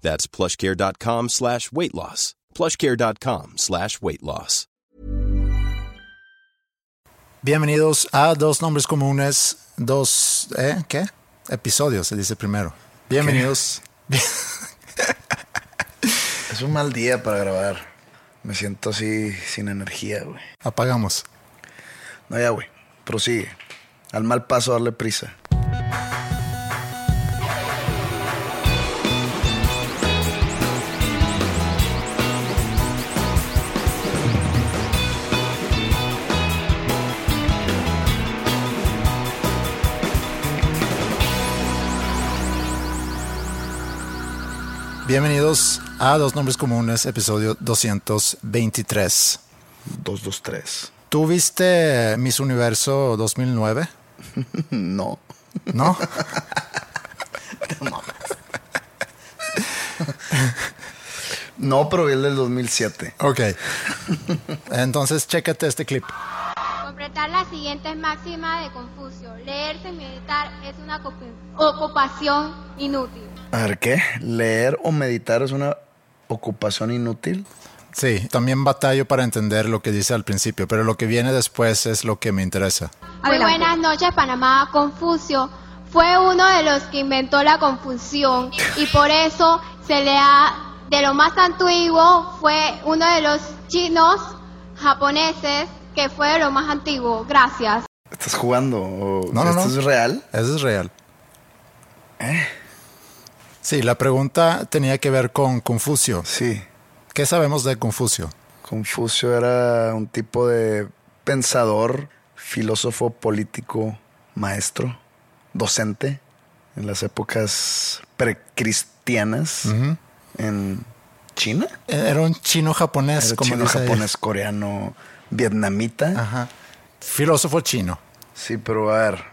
That's plushcare.com slash weight loss. plushcare.com slash weight loss. Bienvenidos a Dos Nombres Comunes, dos, ¿eh? ¿Qué? Episodios, se dice primero. Bienvenidos. Es un mal día para grabar. Me siento así sin energía, güey. Apagamos. No, ya, güey. Prosigue. Al mal paso darle prisa. Bienvenidos a Dos Nombres Comunes, episodio 223. 223. ¿Tú viste Miss Universo 2009? No. ¿No? No, pero vi el del 2007. ok. Entonces, chécate este clip. Completar las siguientes máximas de Confucio. Leerse y meditar es una ocup- ocupación inútil. A ver, ¿qué? ¿Leer o meditar es una ocupación inútil? Sí, también batallo para entender lo que dice al principio, pero lo que viene después es lo que me interesa. Muy buenas noches, Panamá. Confucio fue uno de los que inventó la confusión y por eso se le ha, de lo más antiguo, fue uno de los chinos japoneses que fue de lo más antiguo. Gracias. ¿Estás jugando? o No, no, ¿Esto no. es real? Eso es real. Sí, la pregunta tenía que ver con Confucio. Sí. ¿Qué sabemos de Confucio? Confucio era un tipo de pensador, filósofo político, maestro, docente en las épocas precristianas en China. Era un chino japonés, Era como chino, dice ella. japonés, coreano, vietnamita. Ajá. Filósofo chino. Sí, pero a ver,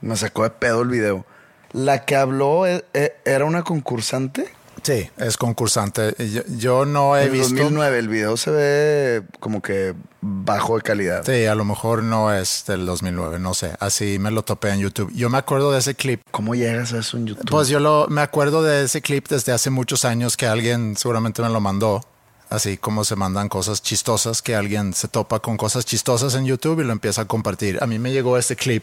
me sacó de pedo el video. La que habló e- e- era una concursante. Sí, es concursante. Yo, yo no he En visto. 2009 el video se ve como que bajo de calidad. Sí, a lo mejor no es del 2009, no sé. Así me lo topé en YouTube. Yo me acuerdo de ese clip. ¿Cómo llegas a eso en YouTube? Pues yo lo, me acuerdo de ese clip desde hace muchos años que alguien seguramente me lo mandó. Así como se mandan cosas chistosas, que alguien se topa con cosas chistosas en YouTube y lo empieza a compartir. A mí me llegó ese clip.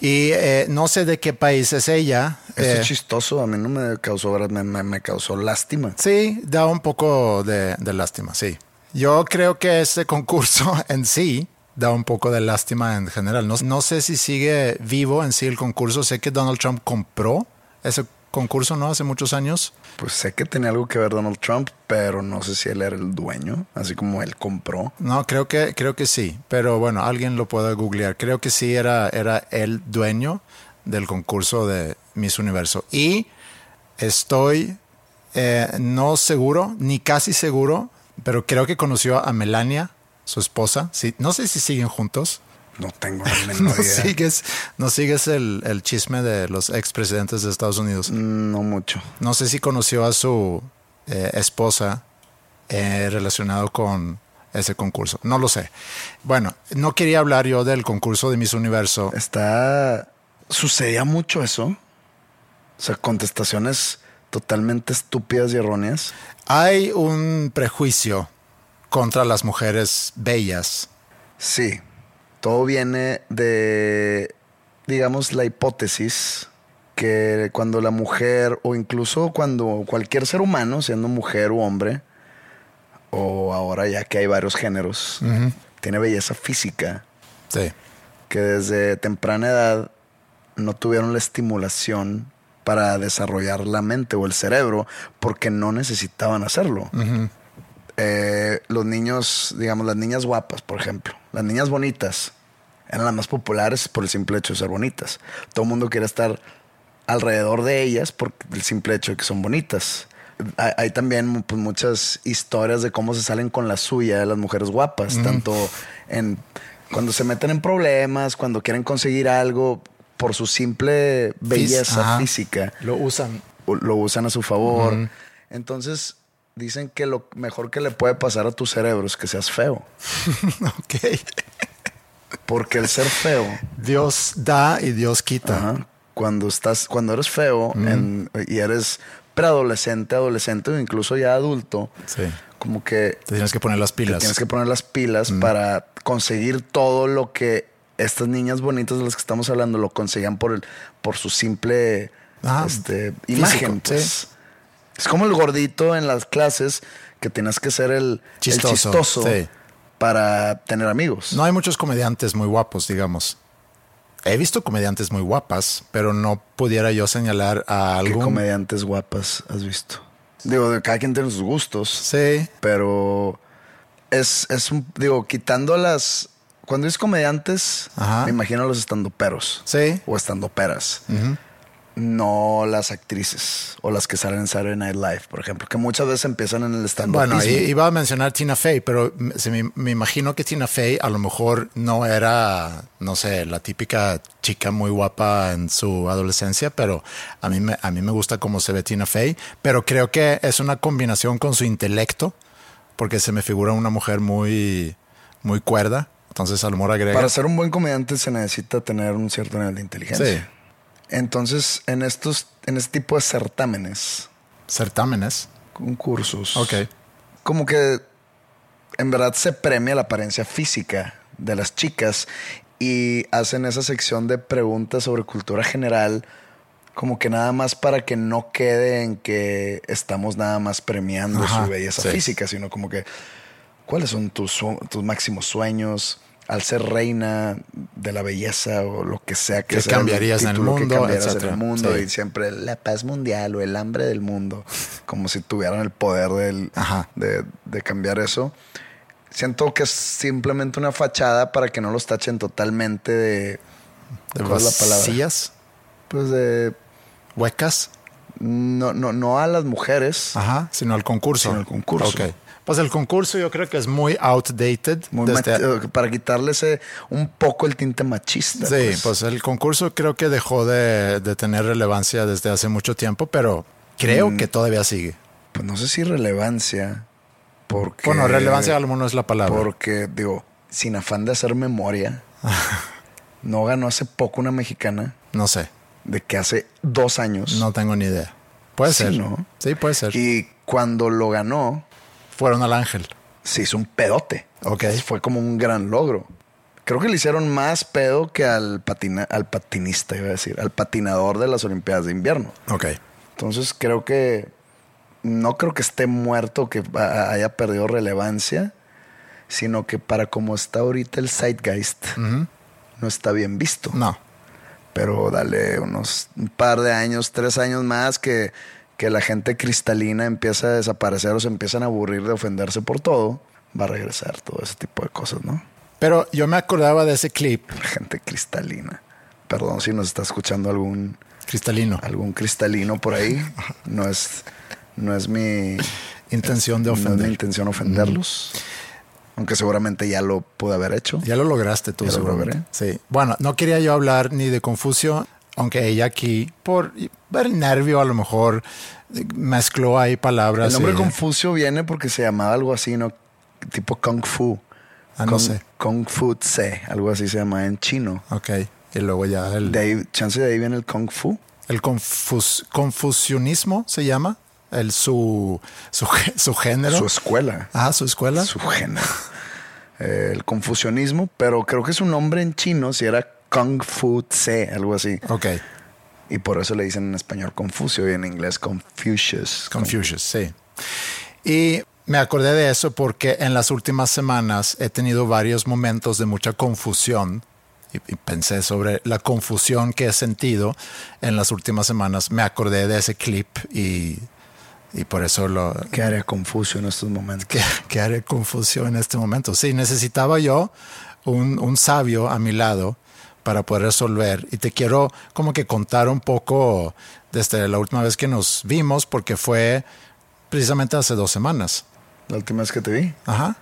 Y eh, no sé de qué país es ella. Esto Eh, es chistoso, a mí no me causó, me, me- me causó lástima. Sí, da un poco de, de lástima, sí. Yo creo que este concurso en sí da un poco de lástima en general. No, no sé si sigue vivo en sí el concurso. Sé que Donald Trump compró ese concurso, ¿no? Hace muchos años. Pues sé que tenía algo que ver Donald Trump, pero no sé si él era el dueño, así como él compró. No, creo que, creo que sí. Pero bueno, alguien lo puede googlear. Creo que sí era, era el dueño del concurso de Miss Universo. Y estoy eh, no seguro, ni casi seguro, pero creo que conoció a Melania, su esposa. Sí, no sé si siguen juntos. No tengo la No menor idea. sigues, no sigues el, el chisme de los expresidentes de Estados Unidos. No mucho. No sé si conoció a su eh, esposa eh, relacionado con ese concurso. No lo sé. Bueno, no quería hablar yo del concurso de Miss Universo. Está. Sucedía mucho eso. O sea, contestaciones totalmente estúpidas y erróneas. Hay un prejuicio contra las mujeres bellas. Sí. Todo viene de, digamos, la hipótesis que cuando la mujer, o incluso cuando cualquier ser humano, siendo mujer u hombre, o ahora ya que hay varios géneros, tiene belleza física, Sí. que desde temprana edad no tuvieron la estimulación para desarrollar la mente o el cerebro porque no necesitaban hacerlo. Eh, los niños, digamos, las niñas guapas, por ejemplo, las niñas bonitas, eran las más populares por el simple hecho de ser bonitas. Todo el mundo quiere estar alrededor de ellas por el simple hecho de que son bonitas. Hay, hay también pues, muchas historias de cómo se salen con la suya de las mujeres guapas, tanto en cuando se meten en problemas, cuando quieren conseguir algo por su simple belleza ajá. física Lo usan. lo usan a su favor. Entonces dicen que lo mejor que le puede pasar a tu cerebro es que seas feo. ok. Porque el ser feo, Dios da y Dios quita. ajá, cuando estás, cuando eres feo en- y eres preadolescente, adolescente o incluso ya adulto, Sí. como que Te tienes que poner las te pilas. tienes que poner las pilas para conseguir todo lo que estas niñas bonitas de las que estamos hablando lo conseguían por el, por su simple Ajá. este, Físico, imagen. sí. Es como el gordito en las clases que tienes que ser el el Chistoso, sí. para tener amigos. No hay muchos comediantes muy guapos, digamos. He visto comediantes muy guapas, pero no pudiera yo señalar a ¿Qué algún. comediantes guapas has visto? Digo, cada quien tiene sus gustos, Sí. pero es, es un, digo, quitando las... Cuando es comediantes, Ajá. me imagino los estandoperos. Sí. O estandoperas. No las actrices o las que salen en Saturday Night Live, por ejemplo, que muchas veces empiezan en el stand Bueno, iba a mencionar Tina Fey, pero me, me imagino que Tina Fey a lo mejor no era, no sé, la típica chica muy guapa en su adolescencia, pero a mí me, a mí me gusta cómo se ve Tina Fey, pero creo que es una combinación con su intelecto, porque se me figura una mujer muy, muy cuerda, entonces a lo mejor agrega. Para ser un buen comediante se necesita tener un cierto nivel de inteligencia. Sí. Entonces, en estos, en este tipo de certámenes, certámenes. concursos, Ok. como que en verdad se premia la apariencia física de las chicas y hacen esa sección de preguntas sobre cultura general como que nada más para que no quede en que estamos nada más premiando Ajá, su belleza sí. física, sino como que cuáles son tus, tus máximos sueños al ser reina de la belleza o lo que sea que ¿Qué sea cambiarías en el título que mundo, cambiaras en el mundo Sí. y siempre la paz mundial o el hambre del mundo, como si tuvieran el poder del, de, de cambiar eso. Siento que es simplemente una fachada para que no los tachen totalmente de, De ¿Cuál es la palabra? vacías, pues de, huecas, no, no, no a las mujeres, ajá, sino al concurso. Sino al concurso. Ok. Pues el concurso yo creo que es muy outdated. muy desde- para quitarle ese, un poco el tinte machista. Sí, pues. el concurso creo que dejó de, de tener relevancia desde hace mucho tiempo, pero creo Mm. que todavía sigue. Pues no sé si relevancia, porque... Bueno, relevancia a lo mejor no es la palabra. Porque, digo, sin afán de hacer memoria, no ganó hace poco una mexicana No sé, de que hace dos años. no tengo ni idea. Puede Sí, ser. ¿no? Sí, puede ser. Y cuando lo ganó, Fueron al ángel. se hizo un pedote. Ok. Fue como un gran logro. Creo que le hicieron más pedo que al, patina, al patinista, iba a decir, al patinador de las Olimpiadas de Invierno. Ok. Entonces creo que no creo que esté muerto, que haya perdido relevancia, sino que para como está ahorita el Zeitgeist, no está bien visto. No. Pero dale unos un par de años, tres años más que, que la gente cristalina empieza a desaparecer o se empiezan a aburrir de ofenderse por todo, va a regresar todo ese tipo de cosas, ¿no? Pero yo me acordaba de ese clip La gente cristalina. Perdón si nos está escuchando algún cristalino. algún cristalino por ahí. No es, no es mi Intención de no es mi ofender. intención ofenderlos. Aunque seguramente ya lo pude haber hecho. Ya lo lograste tú, lo seguramente. Sí. Bueno, no quería yo hablar ni de Confucio, aunque ella aquí, por el nervio a lo mejor, mezcló ahí palabras. El nombre Confucio viene porque se llamaba algo así, ¿no? Tipo Kung Fu. Ah, no Kung- sé. Kung Fu Tse, algo así se llama en chino. Ok. Y luego ya el, De ahí, chance de ahí viene el Kung Fu. el confus- confucianismo se llama, el su, su, su género. Su escuela. ah, su escuela. Su género. El confucianismo, pero creo que su nombre en chino si era Kung Fu Tse, algo así. Ok. Y por eso le dicen en español Confucio y en inglés Confucius. Confucius, sí. Y me acordé de eso porque en las últimas semanas he tenido varios momentos de mucha confusión y, y pensé sobre la confusión que he sentido en las últimas semanas. Me acordé de ese clip y, y por eso lo... ¿Qué haría Confucio en estos momentos? ¿Qué, qué haré confusión en este momento? Sí, necesitaba yo un, un sabio a mi lado para poder resolver. Y te quiero como que contar un poco desde la última vez que nos vimos, porque fue precisamente hace dos semanas. La última vez que te vi, Ajá.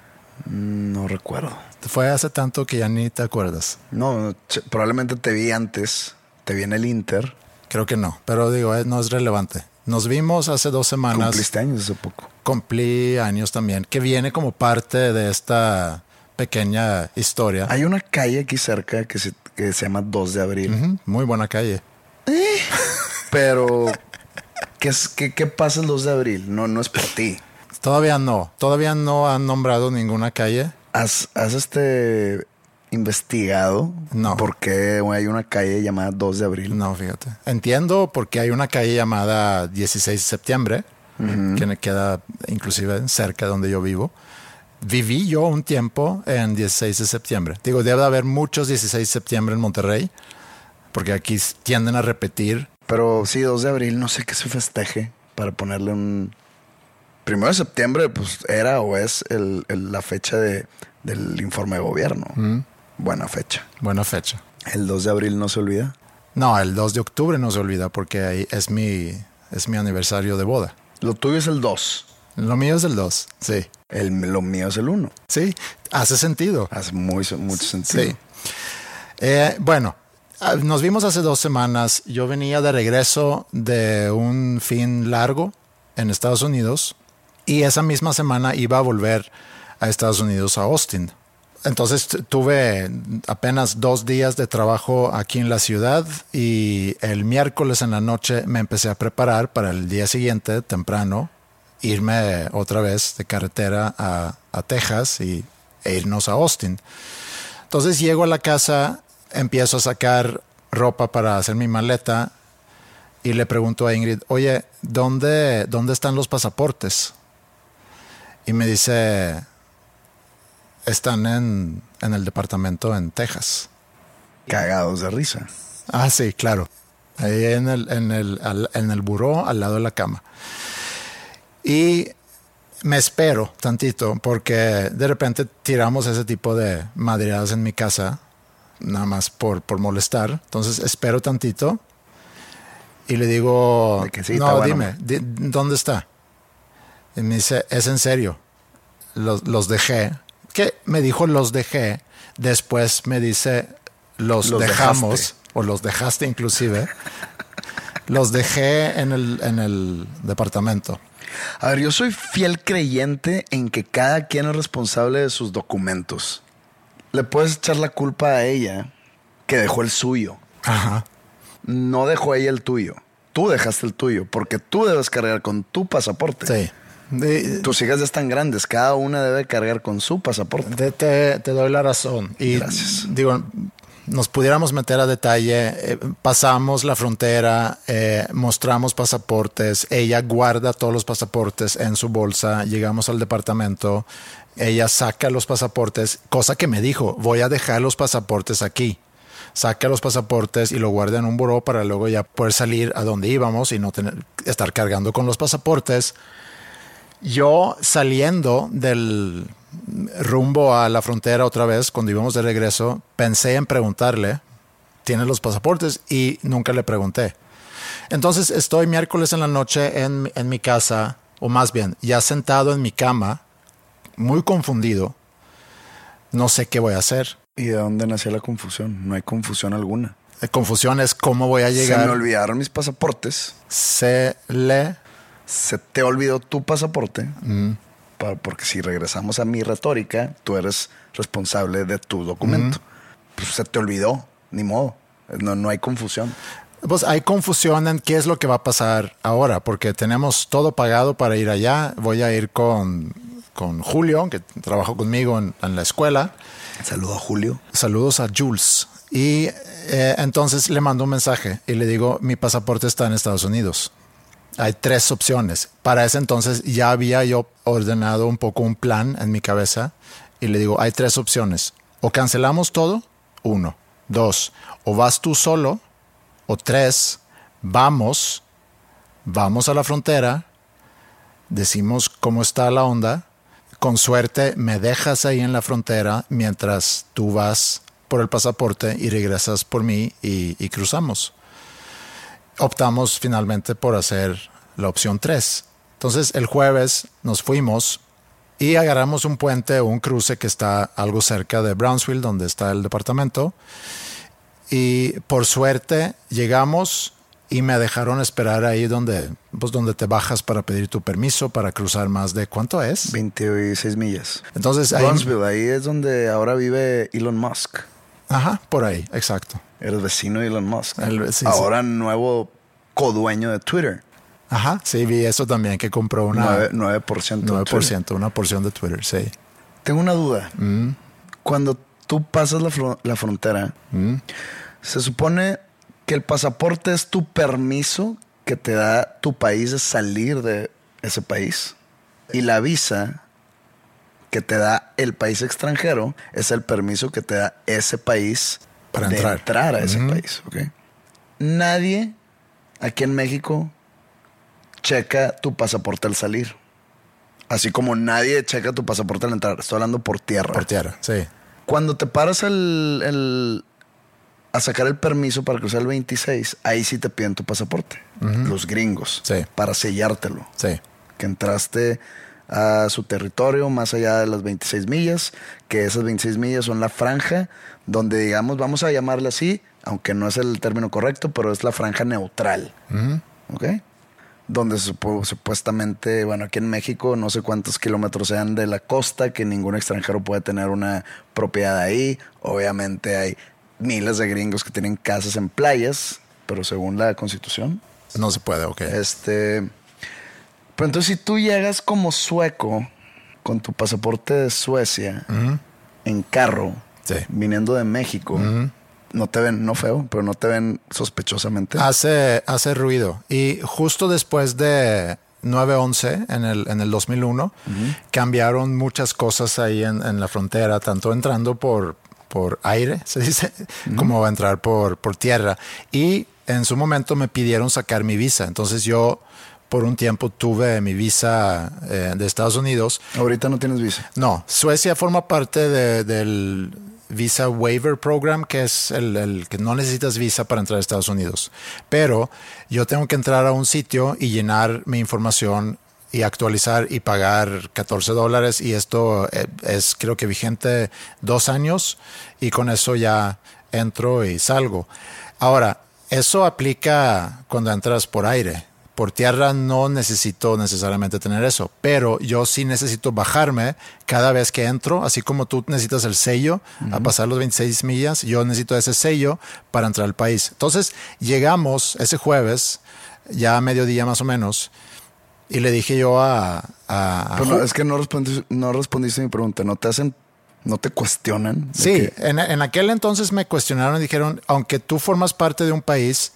no recuerdo. Fue hace tanto que ya ni te acuerdas. No, probablemente te vi antes. Te vi en el Inter. Creo que no, pero digo, eh, no es relevante. Nos vimos hace dos semanas. Cumpliste años hace poco. Cumplí años también, que viene como parte de esta pequeña historia. Hay una calle aquí cerca que se, que se llama 2 de abril. Muy buena calle. Pero, ¿qué, es, qué, qué pasa el 2 de abril? No, no es por ti. Todavía no, todavía no han nombrado ninguna calle. ¿Has, has este investigado No. por qué hay una calle llamada 2 de abril? No, fíjate. Entiendo porque hay una calle llamada 16 de septiembre, que me queda inclusive cerca de donde yo vivo. Viví yo un tiempo en 16 de septiembre. Digo, debe de haber muchos 16 de septiembre en Monterrey, porque aquí tienden a repetir. Pero sí, 2 de abril, no sé qué se festeje para ponerle un... Primero de septiembre, pues era o es el, el- la fecha de, del informe de gobierno. Buena fecha. Buena fecha. El 2 de abril no se olvida. No, el 2 de octubre no se olvida porque ahí es mi, es mi aniversario de boda. Lo tuyo es el 2. Lo mío es el 2, sí. El, lo mío es el 1. Sí, hace sentido. Hace muy, mucho sentido. Sí. Eh, bueno, ah, nos vimos hace dos semanas. Yo venía de regreso de un fin largo en Estados Unidos y esa misma semana iba a volver a Estados Unidos, a Austin. Entonces tuve apenas dos días de trabajo aquí en la ciudad y el miércoles en la noche me empecé a preparar para el día siguiente, temprano, irme otra vez de carretera a, a Texas y, e irnos a Austin. Entonces llego a la casa, empiezo a sacar ropa para hacer mi maleta y le pregunto a Ingrid, oye, ¿dónde, dónde están los pasaportes? Y me dice, están en, en el departamento en Texas. Cagados de risa. Ah, sí, claro. Ahí en el, en el, al- en el buró al lado de la cama. Y me espero tantito porque de repente tiramos ese tipo de madreadas en mi casa, nada más por, por molestar. Entonces espero tantito y le digo, que sí, no, bueno". dime, di- ¿dónde está? Y me dice, es en serio, los, los dejé. ¿Qué? Me dijo los dejé, después me dice los, Los dejamos, dejaste. o los dejaste inclusive. los dejé en el, en el departamento. A ver, yo soy fiel creyente en que cada quien es responsable de sus documentos. Le puedes echar la culpa a ella que dejó el suyo. Ajá. No dejó ella el tuyo. Tú dejaste el tuyo porque tú debes cargar con tu pasaporte. Sí. De- Tus hijas ya están grandes, cada una debe cargar con su pasaporte. Te, te- te doy la razón. Y Gracias. digo, nos pudiéramos meter a detalle. eh, pasamos la frontera, eh, mostramos pasaportes. Ella guarda todos los pasaportes en su bolsa. Llegamos al departamento. Ella saca los pasaportes, cosa que me dijo: Voy a dejar los pasaportes aquí. Saca los pasaportes y lo guarda en un buró para luego ya poder salir a donde íbamos y no tener, estar cargando con los pasaportes. Yo saliendo del rumbo a la frontera otra vez, cuando íbamos de regreso, pensé en preguntarle, ¿tiene los pasaportes? Y nunca le pregunté. Entonces estoy miércoles en la noche en, en mi casa, o más bien, ya sentado en mi cama, muy confundido. No sé qué voy a hacer. ¿Y de dónde nació la confusión? No hay confusión alguna. La confusión es cómo voy a Se me llegar. olvidaron mis pasaportes. Se le... Se te olvidó tu pasaporte. Mm. Porque si regresamos a mi retórica, tú eres responsable de tu documento. Pues se te olvidó, ni modo. No, no hay confusión. Pues hay confusión en qué es lo que va a pasar ahora, porque tenemos todo pagado para ir allá. Voy a ir con, con Julio, que trabajó conmigo en, en la escuela. Saludo a Julio. Saludos a Jules. Y eh, entonces le mando un mensaje y le digo, mi pasaporte está en Estados Unidos. Hay tres opciones. Para ese entonces ya había yo ordenado un poco un plan en mi cabeza y le digo, hay tres opciones. O cancelamos todo, uno. Dos, o vas tú solo, o tres, vamos, vamos a la frontera, decimos cómo está la onda, con suerte me dejas ahí en la frontera mientras tú vas por el pasaporte y regresas por mí y, cruzamos optamos finalmente por hacer la opción 3. Entonces el jueves nos fuimos y agarramos un puente o un cruce que está algo cerca de Brownsville, donde está el departamento. Y por suerte llegamos y me dejaron esperar ahí donde, pues donde te bajas para pedir tu permiso para cruzar más de cuánto es 26 millas. Entonces ahí, Brownsville, ahí es donde ahora vive Elon Musk. ajá, por ahí, exacto. Eres vecino Elon Musk. El- sí, sí. ahora nuevo codueño de Twitter. Ajá, sí, vi eso también que compró una 9%. 9%. de 9%, Twitter. una porción de Twitter, sí. Tengo una duda. Mm. Cuando tú pasas la, la frontera, Mm. se supone que el pasaporte es tu permiso que te da tu país de salir de ese país. Y la visa que te da el país extranjero es el permiso que te da ese país Para de entrar. a ese país. ¿ok? Nadie aquí en México checa tu pasaporte al salir. Así como nadie checa tu pasaporte al entrar. Estoy hablando por tierra. Por tierra, sí. Cuando te paras el, el- a sacar el permiso para cruzar el 26, ahí sí te piden tu pasaporte. Los gringos. Sí. Para sellártelo. Sí. Que entraste a su territorio más allá de las 26 millas, que esas 26 millas son la franja donde, digamos, vamos a llamarle así, aunque no es el término correcto, pero es la franja neutral. ¿Ok? Donde supuestamente, bueno, aquí en México no sé cuántos kilómetros sean de la costa, que ningún extranjero puede tener una propiedad ahí. Obviamente hay miles de gringos que tienen casas en playas, pero según la constitución, No se puede, ok. este. Pero entonces, si tú llegas como sueco con tu pasaporte de Suecia en carro, Sí. viniendo de México, no te ven, no feo, pero no te ven sospechosamente. Hace, hace ruido. Y justo después de 9-11, en el, en el 2001, cambiaron muchas cosas ahí en, en la frontera, tanto entrando por, por aire, se dice, como entrar por, por tierra. Y en su momento me pidieron sacar mi visa. Entonces yo por un tiempo tuve mi visa eh, de Estados Unidos. Ahorita no tienes visa. No, Suecia forma parte de- del Visa Waiver Program, que es el, el que no necesitas visa para entrar a Estados Unidos. Pero yo tengo que entrar a un sitio y llenar mi información y actualizar y pagar 14 dólares y esto eh, es creo que vigente dos años y con eso ya entro y salgo. Ahora, eso aplica cuando entras por aire. Por tierra no necesito necesariamente tener eso, pero yo sí necesito bajarme cada vez que entro, así como tú necesitas el sello a pasar los 26 millas, yo necesito ese sello para entrar al país. Entonces llegamos ese jueves, ya a mediodía más o menos, y le dije yo a... a- a no, es que no respondiste, no respondiste mi pregunta. No te hacen, no te cuestionan. Sí, que- en, en aquel entonces me cuestionaron y dijeron, aunque tú formas parte de un país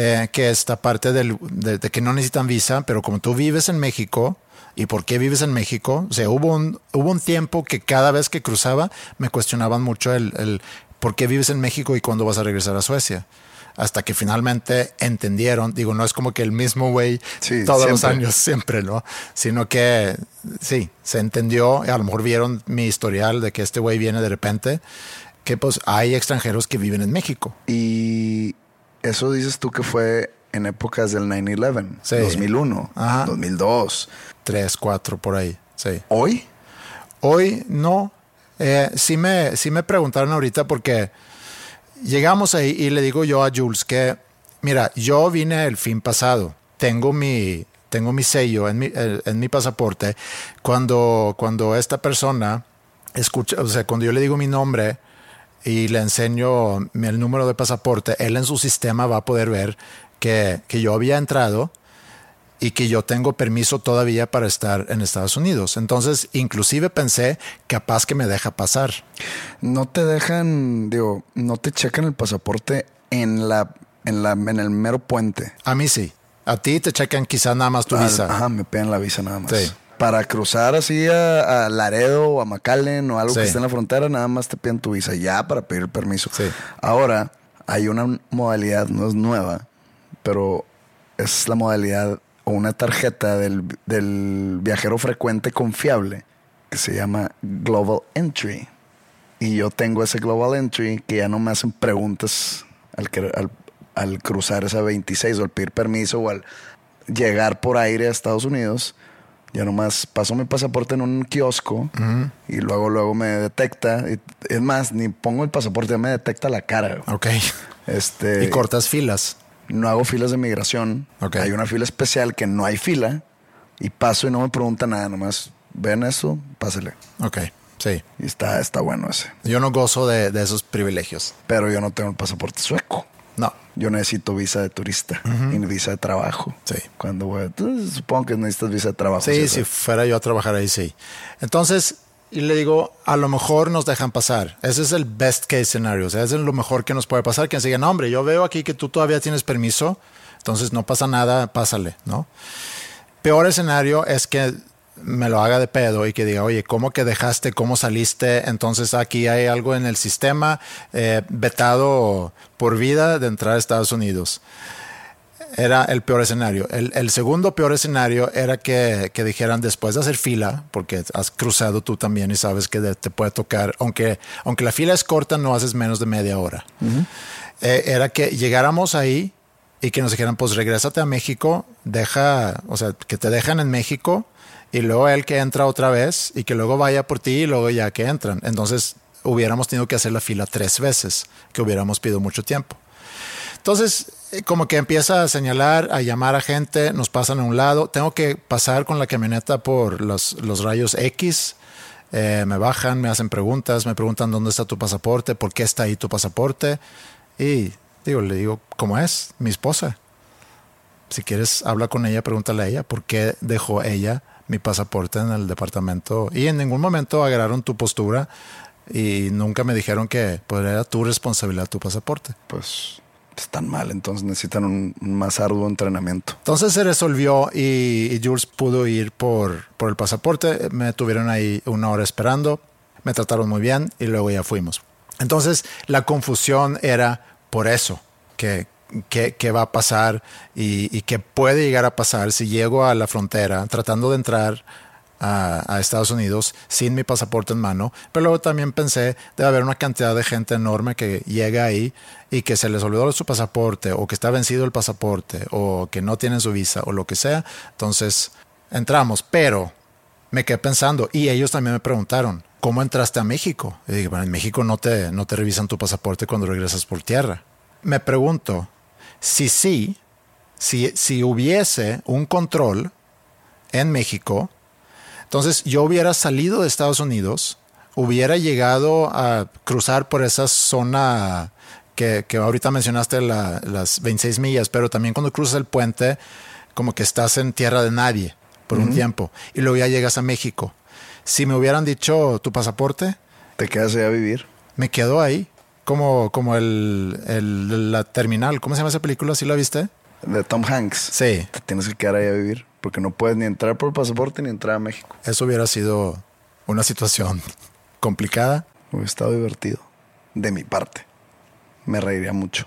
eh, que está parte del, de, de que no necesitan visa, pero como tú vives en México, ¿y por qué vives en México? O sea, hubo un, hubo un tiempo que cada vez que cruzaba me cuestionaban mucho el, el por qué vives en México y cuándo vas a regresar a Suecia. Hasta que finalmente entendieron, digo, no es como que el mismo güey Sí, todos los años siempre, ¿no? Sino que sí, se entendió, a lo mejor vieron mi historial de que este güey viene de repente, que pues hay extranjeros que viven en México. Y eso dices tú que fue en épocas del 9-11, Sí. 2001, Ajá. 2002. Tres, cuatro, por ahí, sí. Hoy, Hoy no. Eh, sí, me, sí me preguntaron ahorita porque llegamos ahí y le digo yo a Jules que, mira, yo vine el fin pasado, tengo mi, tengo mi sello en mi, en mi pasaporte. Cuando, cuando esta persona escucha, o sea, cuando yo le digo mi nombre y le enseño el número de pasaporte, él en su sistema va a poder ver que, que yo había entrado y que yo tengo permiso todavía para estar en Estados Unidos. Entonces, inclusive pensé, capaz que me deja pasar. no te dejan, digo, no te checan el pasaporte en la, en la, en el mero puente. A mí sí. A ti te checan quizá nada más tu Ah, visa. Ajá, me piden la visa nada más. Sí. Para cruzar así a, a Laredo o a McAllen o algo Sí. que esté en la frontera, nada más te piden tu visa ya para pedir permiso. Sí. Ahora, hay una modalidad, no es nueva, pero es la modalidad o una tarjeta del, del viajero frecuente confiable que se llama Global Entry. Y yo tengo ese Global Entry que ya no me hacen preguntas al, al, al cruzar esa 26 o al pedir permiso o al llegar por aire a Estados Unidos. Ya nomás paso mi pasaporte en un kiosco y luego luego me detecta. Y, es más, ni pongo el pasaporte, ya me detecta la cara. güey. Ok. Este, Y cortas filas. no hago filas de migración. Ok. Hay una fila especial que no hay fila y paso y no me pregunta nada, nomás ven eso, pásale. Ok. Sí. Y está, está bueno ese. Yo no gozo de, de esos privilegios. Pero yo no tengo el pasaporte sueco. No. Yo necesito visa de turista y visa de trabajo. Sí. Cuando voy, entonces, supongo que necesitas visa de trabajo. Sí, ¿sí? si fuera yo a trabajar ahí, sí. Entonces, y le digo, a lo mejor nos dejan pasar. Ese es el best case scenario. O sea, ese es lo mejor que nos puede pasar. Que nos digan, no, hombre, yo veo aquí que tú todavía tienes permiso, entonces no pasa nada, pásale, ¿no? Peor escenario es que me lo haga de pedo y que diga, oye, ¿cómo que dejaste? ¿Cómo saliste? Entonces aquí hay algo en el sistema eh, vetado por vida de entrar a Estados Unidos era el peor escenario. El, el segundo peor escenario era que, que dijeran después de hacer fila, porque has cruzado tú también y sabes que te puede tocar, aunque, aunque la fila es corta, no haces menos de media hora. Eh, era que llegáramos ahí y que nos dijeran, pues regrésate a México, deja, o sea, que te dejan en México y luego él que entra otra vez y que luego vaya por ti y luego ya que entran. Entonces hubiéramos tenido que hacer la fila tres veces, que hubiéramos pedido mucho tiempo. Entonces, eh, como que empieza a señalar, a llamar a gente, nos pasan a un lado. Tengo que pasar con la camioneta por los, los rayos X. Eh, me bajan, me hacen preguntas, me preguntan dónde está tu pasaporte, por qué está ahí tu pasaporte. Y digo, le digo, ¿cómo es? Mi esposa. Si quieres, habla con ella, pregúntale a ella por qué dejó ella mi pasaporte en el departamento. Y en ningún momento agarraron tu postura y nunca me dijeron que pues, era tu responsabilidad tu pasaporte. Pues están mal, entonces necesitan un, más arduo entrenamiento. Entonces se resolvió y, y Jules pudo ir por, por el pasaporte. Me tuvieron ahí una hora esperando. Me trataron muy bien y luego ya fuimos. Entonces la confusión era por eso, que qué, va a pasar y, qué puede llegar a pasar si llego a la frontera tratando de entrar a, a Estados Unidos sin mi pasaporte en mano. Pero luego también pensé, debe haber una cantidad de gente enorme que llega ahí y que se les olvidó su pasaporte o que está vencido el pasaporte o que no tienen su visa o lo que sea. Entonces entramos, pero me quedé pensando y ellos también me preguntaron, ¿cómo entraste a México? Y dije, bueno, en México no te, no te revisan tu pasaporte cuando regresas por tierra. Me pregunto, si sí, si, si hubiese un control en México, entonces yo hubiera salido de Estados Unidos, hubiera llegado a cruzar por esa zona que, que ahorita mencionaste, la- las 26 millas, pero también cuando cruzas el puente, como que estás en tierra de nadie por un tiempo, y luego ya llegas a México. Si me hubieran dicho tu pasaporte, ¿Te quedas allá a vivir? me quedo ahí, como, como el, el- la terminal. ¿Cómo se llama esa película? ¿Sí la viste? De Tom Hanks. Sí, Te tienes que quedar allá a vivir porque no puedes ni entrar por el pasaporte ni entrar a México. eso hubiera sido una situación complicada. Hubiera estado divertido. De mi parte. Me reiría mucho.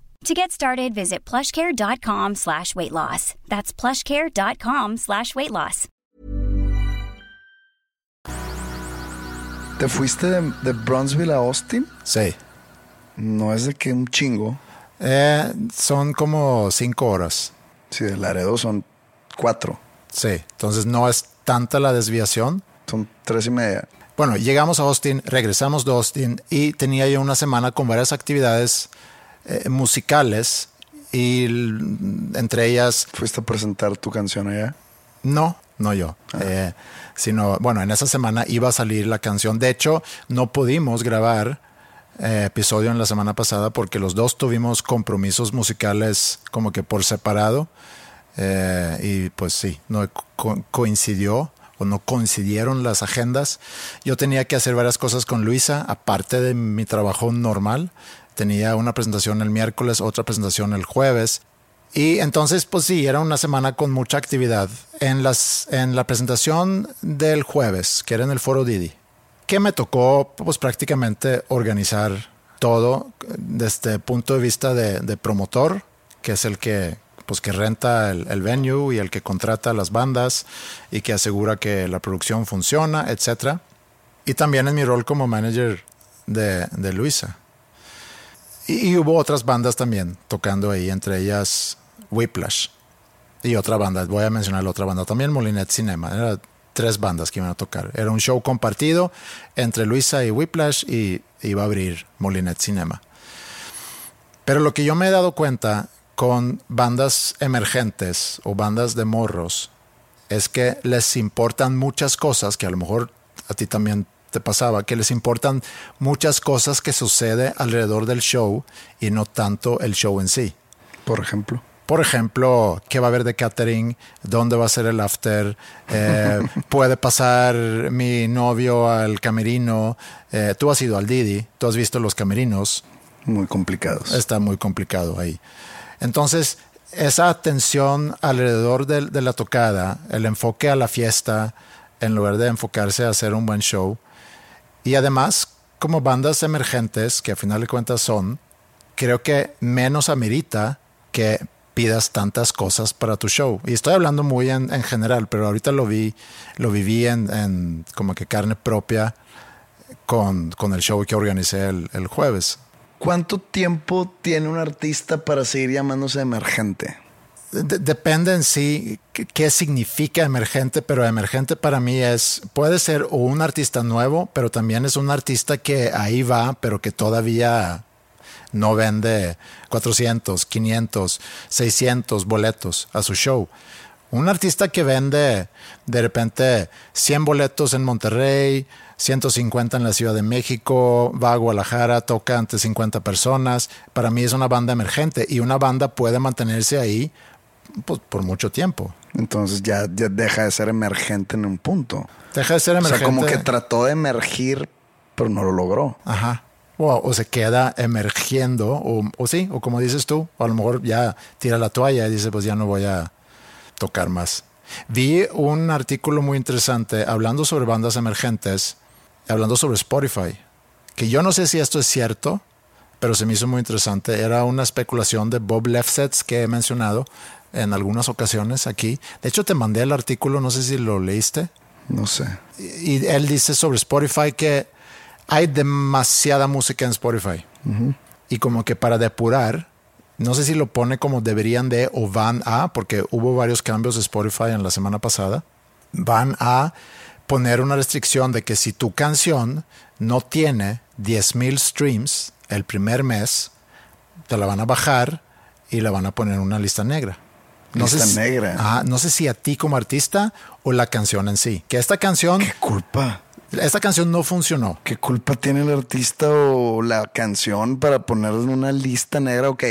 To get started, visit plushcare.com slash weight loss. That's plushcare.com slash weight loss. ¿Te fuiste de, de Bronzeville a Austin? Sí. No es de que un chingo. Eh, son como cinco horas. Sí, de Laredo son cuatro. Sí. Entonces no es tanta la desviación. Son tres y media. Bueno, llegamos a Austin, regresamos de Austin y tenía yo una semana con varias actividades eh, musicales y entre ellas ¿Fuiste a presentar tu canción allá? No, no yo. Eh, sino, bueno, en esa semana iba a salir la canción. De hecho, no pudimos grabar eh, episodio en la semana pasada porque los dos tuvimos compromisos musicales como que por separado. Eh, y pues sí, no co- coincidió o no coincidieron las agendas. Yo tenía que hacer varias cosas con Luisa, aparte de mi trabajo normal. Tenía una presentación el miércoles, otra presentación el jueves. Y entonces, pues sí, era una semana con mucha actividad. En, las, en la presentación del jueves, que era en el foro Didi, que me tocó pues prácticamente organizar todo desde el punto de vista de, promotor, que es el que pues que renta el, venue y el que contrata las bandas y que asegura que la producción funciona, etcétera. Y también en mi rol como manager de Luisa. Y, hubo otras bandas también tocando ahí, entre ellas Whiplash y otra banda. Voy a mencionar otra banda también, Molinet Cinema. Eran tres bandas que iban a tocar. Era un show compartido entre Luisa y Whiplash y iba a abrir Molinet Cinema. Pero lo que yo me he dado cuenta con bandas emergentes o bandas de morros es que les importan muchas cosas que a lo mejor a ti también te pasaba, que les importan muchas cosas que sucede alrededor del show y no tanto el show en sí. Por ejemplo. Por ejemplo, qué va a haber de catering, dónde va a ser el after, eh, puede pasar mi novio al camerino, eh, tú has ido al Didi, tú has visto los camerinos, Muy complicados. está muy complicado ahí. Entonces, esa atención alrededor de, de la tocada, el enfoque a la fiesta, en lugar de enfocarse a hacer un buen show, y además, como bandas emergentes, que a final de cuentas son, creo que menos amerita que pidas tantas cosas para tu show. Y estoy hablando muy en, en general, pero ahorita lo vi, lo viví en, en como que carne propia con, con el show que organicé el, el jueves. ¿Cuánto tiempo tiene un artista para seguir llamándose emergente? De- depende en sí qué, significa emergente, pero emergente para mí es, puede ser un artista nuevo, pero también es un artista que ahí va, pero que todavía no vende 400, 500, 600 boletos a su show. Un artista que vende de repente 100 boletos en Monterrey, 150 en la Ciudad de México, va a Guadalajara, toca ante 50 personas, para mí es una banda emergente y una banda puede mantenerse ahí pues, por mucho tiempo. Entonces ya, ya deja de ser emergente en un punto. Deja de ser O emergente. sea, como que trató de emergir, pero no lo logró. Ajá. O, o se queda emergiendo, o, o sí, o como dices tú, o a lo mejor ya tira la toalla y dice, pues ya no voy a tocar más. Vi un artículo muy interesante hablando sobre bandas emergentes, hablando sobre Spotify, que yo no sé si esto es cierto, pero se me hizo muy interesante. Era una especulación de Bob Lefsetz que he mencionado en algunas ocasiones aquí. De hecho, te mandé el artículo, no sé si lo leíste No sé. y él dice sobre Spotify que hay demasiada música en Spotify. Y como que para depurar, no sé si lo pone como deberían de o van a, porque hubo varios cambios de Spotify en la semana pasada, van a poner una restricción de que si tu canción no tiene 10.000 streams el primer mes, te la van a bajar y la van a poner en una lista negra. Lista si- negra. Ajá, no sé si a ti como artista o la canción en sí. Que esta canción, ¿Qué culpa? esta canción no funcionó. ¿Qué culpa tiene el artista o la canción para poner en una lista negra? Ok,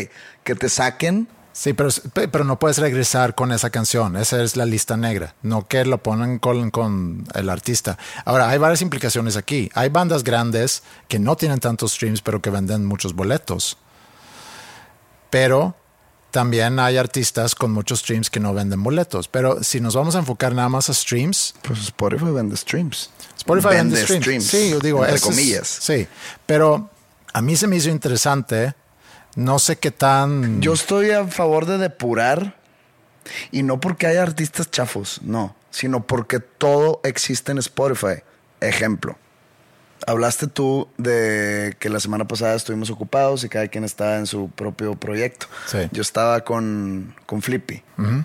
que te saquen. Sí, pero, pero no puedes regresar con esa canción. Esa es la lista negra. No que lo ponen con, con el artista. Ahora, hay varias implicaciones aquí. Hay bandas grandes que no tienen tantos streams, pero que venden muchos boletos. Pero también hay artistas con muchos streams que no venden boletos. Pero si nos vamos a enfocar nada más a streams, Pues Spotify vende streams. Spotify vende, streams. Sí, yo digo, entre es- comillas. sí, pero a mí se me hizo interesante No sé qué tan... Yo estoy a favor de depurar y no porque haya artistas chafos, no, sino porque todo existe en Spotify. Ejemplo, hablaste tú de que la semana pasada estuvimos ocupados y cada quien estaba en su propio proyecto. Sí. Yo estaba con, con Flippy,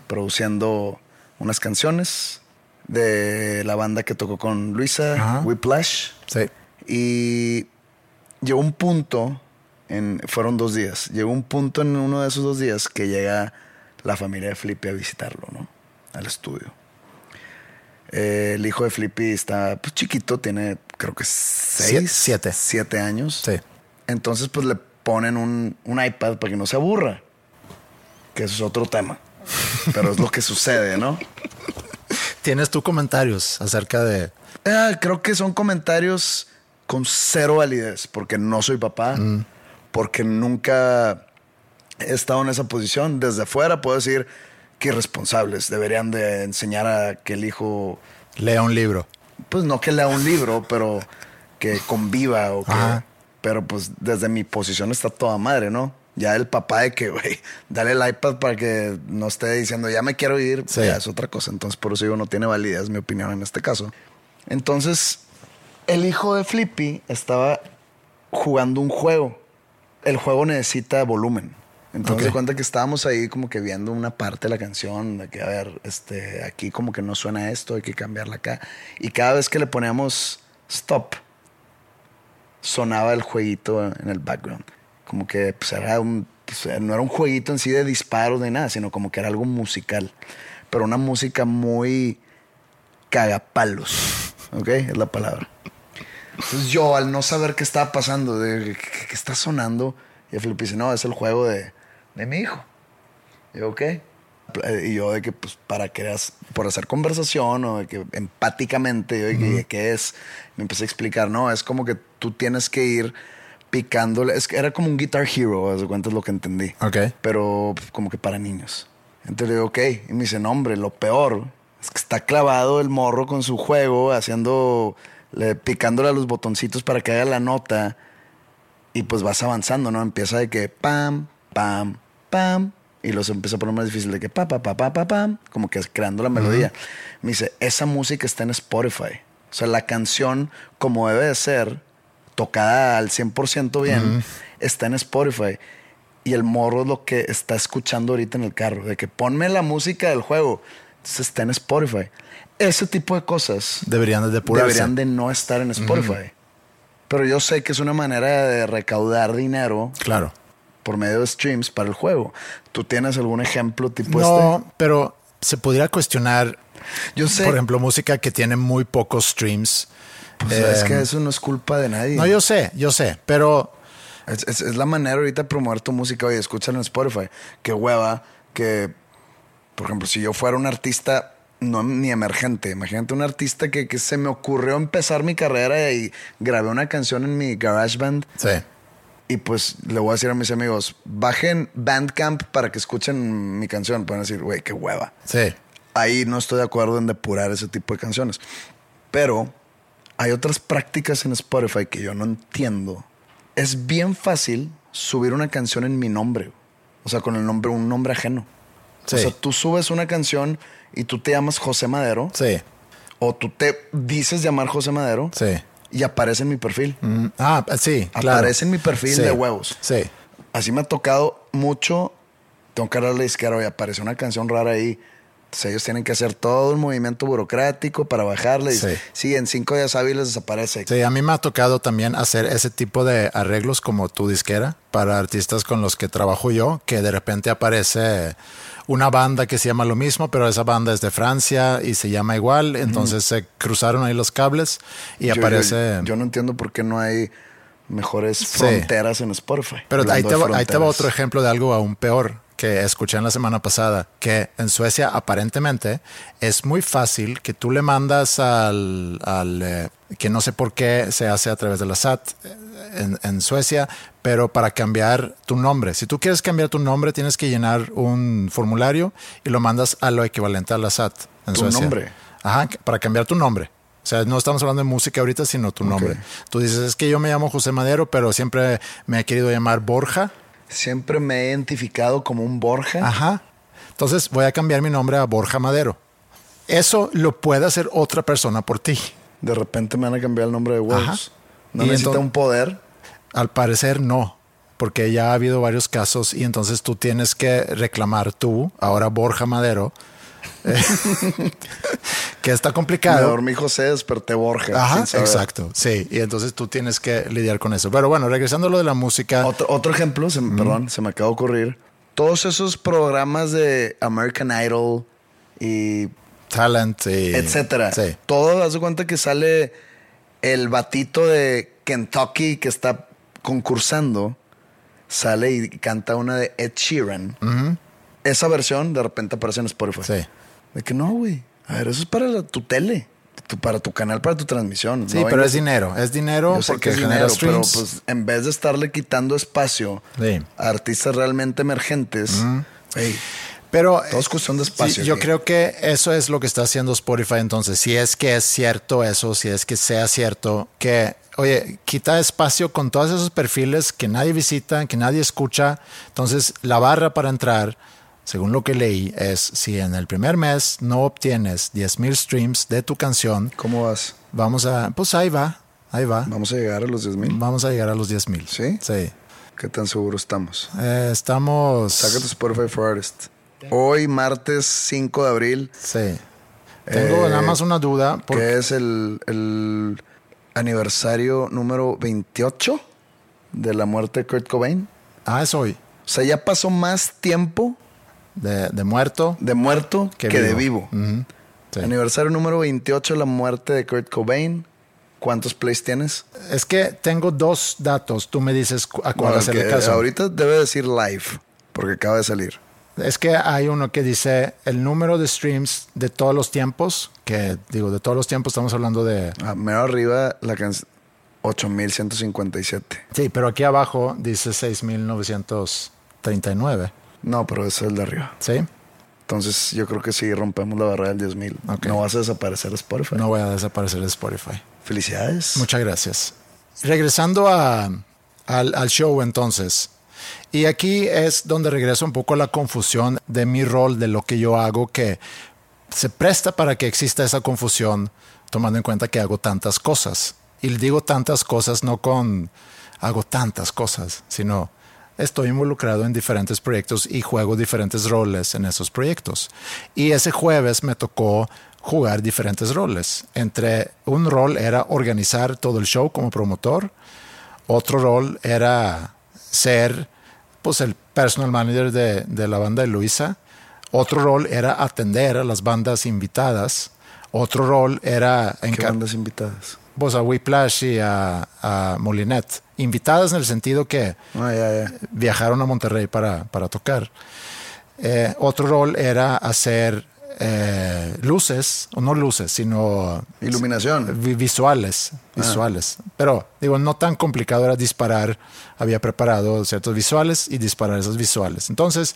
produciendo unas canciones de la banda que tocó con Luisa, Ajá. Whiplash. Sí. Y llegó un punto, en, fueron dos días, llegó un punto en uno de esos dos días que llega la familia de Flippy a visitarlo, ¿no? Al estudio. Eh, el hijo de Flippy está pues, chiquito, tiene creo que seis, siete. siete años. Sí. Entonces pues le ponen un, un iPad para que no se aburra. Que eso es otro tema. Pero es lo que sucede, ¿no? ¿Tienes tú comentarios acerca de... Ah, creo que son comentarios con cero validez, porque no soy papá, porque nunca he estado en esa posición. Desde afuera puedo decir que irresponsables deberían de enseñar a que el hijo, Lea un libro. Pues no que lea un libro, pero que conviva o que... Pero pues desde mi posición está toda madre, ¿no? Ya el papá de que, güey, dale el iPad para que no esté diciendo, ya me quiero ir, Sí. ya es otra cosa. Entonces, por eso digo, no tiene validez mi opinión en este caso. Entonces, el hijo de Flippy estaba jugando un juego. El juego necesita volumen. Entonces, Ok. se cuenta que estábamos ahí como que viendo una parte de la canción, de que, a ver, este, aquí como que no suena esto, hay que cambiarla acá. Y cada vez que le poníamos stop, sonaba el jueguito en el background. Como que pues, era un, pues, no era un jueguito en sí de disparos ni nada, sino como que era algo musical. Pero una música muy cagapalos. ¿Ok? Es la palabra. Entonces yo, al no saber qué estaba pasando, de qué está sonando, y Felipe dice, no, es el juego de, de mi hijo. Y yo, ok. Y yo de que, pues, para que eras, por hacer conversación o de que empáticamente, yo de que, ¿qué es? Me empecé a explicar, no, es como que tú tienes que ir picándole, es que era como un Guitar Hero, de cuenta es lo que entendí. Ok. Pero pues, como que para niños. Entonces le digo, ok. Y me dice, no, hombre, lo peor es que está clavado el morro con su juego, haciendo, le- picándole a los botoncitos para que haga la nota. Y pues vas avanzando, ¿no? Empieza de que pam, pam, pam. Y los empieza a poner más difícil de que pa, pa, pa, pa, pa, pam. Como que creando la melodía. Me dice, esa música está en Spotify. O sea, la canción, como debe de ser, tocada al 100% bien, está en Spotify. Y el morro es lo que está escuchando ahorita en el carro. De que ponme la música del juego. Entonces está en Spotify. Ese tipo de cosas Deberían de depurarse. deberían de no estar en Spotify. Pero yo sé que es una manera de recaudar dinero Claro. Por medio de streams para el juego. ¿Tú tienes algún ejemplo tipo no, pero se podría cuestionar, este? Yo sé. por ejemplo, música que tiene muy pocos streams. pues, es Eh, que eso no es culpa de nadie. No, yo sé, yo sé, pero Es, es- es la manera ahorita de promover tu música. Oye, escúchala en Spotify. Qué hueva que, por ejemplo, si yo fuera un artista no ni emergente, imagínate un artista que, que se me ocurrió empezar mi carrera y grabé una canción en mi GarageBand sí. Y pues le voy a decir a mis amigos, bajen Bandcamp para que escuchen mi canción. Pueden decir, güey, qué hueva. Sí. Ahí no estoy de acuerdo en depurar ese tipo de canciones. Pero hay otras prácticas en Spotify que yo no entiendo. Es bien fácil subir una canción en mi nombre. O sea, con el nombre, un nombre ajeno. Sí. O sea, tú subes una canción y tú te llamas José Madero. Sí. O tú te dices llamar José Madero. Sí. Y aparece en mi perfil. Mm, Ah, sí, claro. Aparece en mi perfil Sí, de huevos. Sí. Así me ha tocado mucho. Tengo que darle a la y aparece una canción rara ahí. Entonces ellos tienen que hacer todo el movimiento burocrático para bajarle. Y sí, en cinco días hábiles desaparece. Sí, a mí me ha tocado también hacer ese tipo de arreglos como tu disquera para artistas con los que trabajo yo, que de repente aparece una banda que se llama lo mismo, pero esa banda es de Francia y se llama igual, entonces se cruzaron ahí los cables y Yo- aparece... Yo, no entiendo por qué no hay mejores Sí. fronteras en Spotify. Pero ahí te, va, ahí te va otro ejemplo de algo aún peor que escuché en la semana pasada, que en Suecia aparentemente es muy fácil que tú le mandas al, al, eh, que no sé por qué se hace a través de la SAT eh, en, en Suecia, pero para cambiar tu nombre. Si tú quieres cambiar tu nombre, tienes que llenar un formulario y lo mandas a lo equivalente a la SAT en ¿Tu Suecia. nombre? Ajá, para cambiar tu nombre. O sea, no estamos hablando de música ahorita, sino tu nombre. Tú dices, es que yo me llamo José Madero, pero siempre me he querido llamar Borja. Siempre me he identificado como un Borja. Ajá. Entonces voy a cambiar mi nombre a Borja Madero. Eso lo puede hacer otra persona por ti. De repente me van a cambiar el nombre de Ajá. Wolves. No Y necesita entonces- un poder. Al parecer no, porque ya ha habido varios casos y entonces tú tienes que reclamar tú, ahora Borja Madero, eh, que está Me complicado. dormí José, desperté Borja. Ajá, exacto, sí, y entonces tú tienes que lidiar con eso. Pero bueno, regresando a lo de la música, Otro, otro ejemplo, se me- perdón, se me acaba de ocurrir. Todos esos programas de American Idol y talent, y, etcétera. Sí, Todo, haz de cuenta que sale el batito de Kentucky que está concursando, sale y canta una de Ed Sheeran. Esa versión de repente aparece en Spotify. sí. De que no, güey. A ver, eso es para la- tu tele, tu- para tu canal, para tu transmisión. Sí, No pero es dinero, es dinero Yo porque que es genera dinero, pero streams. pues en vez de estarle quitando espacio Sí. a artistas realmente emergentes, güey, Pero Todo es cuestión de sí, espacio yo aquí. creo que eso es lo que está haciendo Spotify. Entonces, si es que es cierto eso, si es que sea cierto que, oye, quita espacio con todos esos perfiles que nadie visita, que nadie escucha. Entonces, la barra para entrar, según lo que leí, es si en el primer mes no obtienes 10 mil streams de tu canción, ¿cómo vas? vamos a, pues ahí va, ahí va. ¿Vamos a llegar a los 10 mil? Vamos a llegar a los 10 mil. ¿Sí? Sí. ¿Qué tan seguro estamos? Eh, estamos. Saca tu Spotify for Artist. Hoy, martes 5 de abril, Sí. Tengo Eh, nada más una duda. porque- que es el, el aniversario número 28 de la muerte de Kurt Cobain. Ah, es hoy. O sea, ya pasó más tiempo De, de muerto. de muerto que, Que de vivo. Sí. Aniversario número 28 de la muerte de Kurt Cobain. ¿Cuántos plays tienes? Es que tengo dos datos. Tú me dices a cuál Bueno, hacerle que caso. ahorita debe decir live, porque acaba de salir. Es que hay uno que dice el número de streams de todos los tiempos. Que digo, de todos los tiempos estamos hablando de. Ah, mero arriba la canción 8157. Sí, pero aquí abajo dice 6939. No, pero ese es el de arriba. ¿Sí? Entonces yo creo que sí rompemos la barrera del 10.000. Ok. No vas a desaparecer Spotify. No voy a desaparecer de Spotify. Felicidades. Muchas gracias. Regresando a- al, al show entonces. Y aquí es donde regreso un poco a la confusión de mi rol, de lo que yo hago, que se presta para que exista esa confusión, tomando en cuenta que hago tantas cosas. Y digo tantas cosas no con hago tantas cosas, sino estoy involucrado en diferentes proyectos y juego diferentes roles en esos proyectos. Y ese jueves me tocó jugar diferentes roles. Entre un rol era organizar todo el show como promotor, otro rol era ser pues el personal manager de, de la banda de Luisa. Otro rol era atender a las bandas invitadas. Otro rol era ¿Qué bandas invitadas? Pues a Whiplash y a, a Molinet. Invitadas en el sentido que Ah, ya, ya. viajaron a Monterrey para, para tocar. Eh, otro rol era hacer eh, luces, o no luces, sino Iluminación. vi- visuales, visuales. Pero digo, no tan complicado era disparar. Había preparado ciertos visuales y disparar esos visuales. Entonces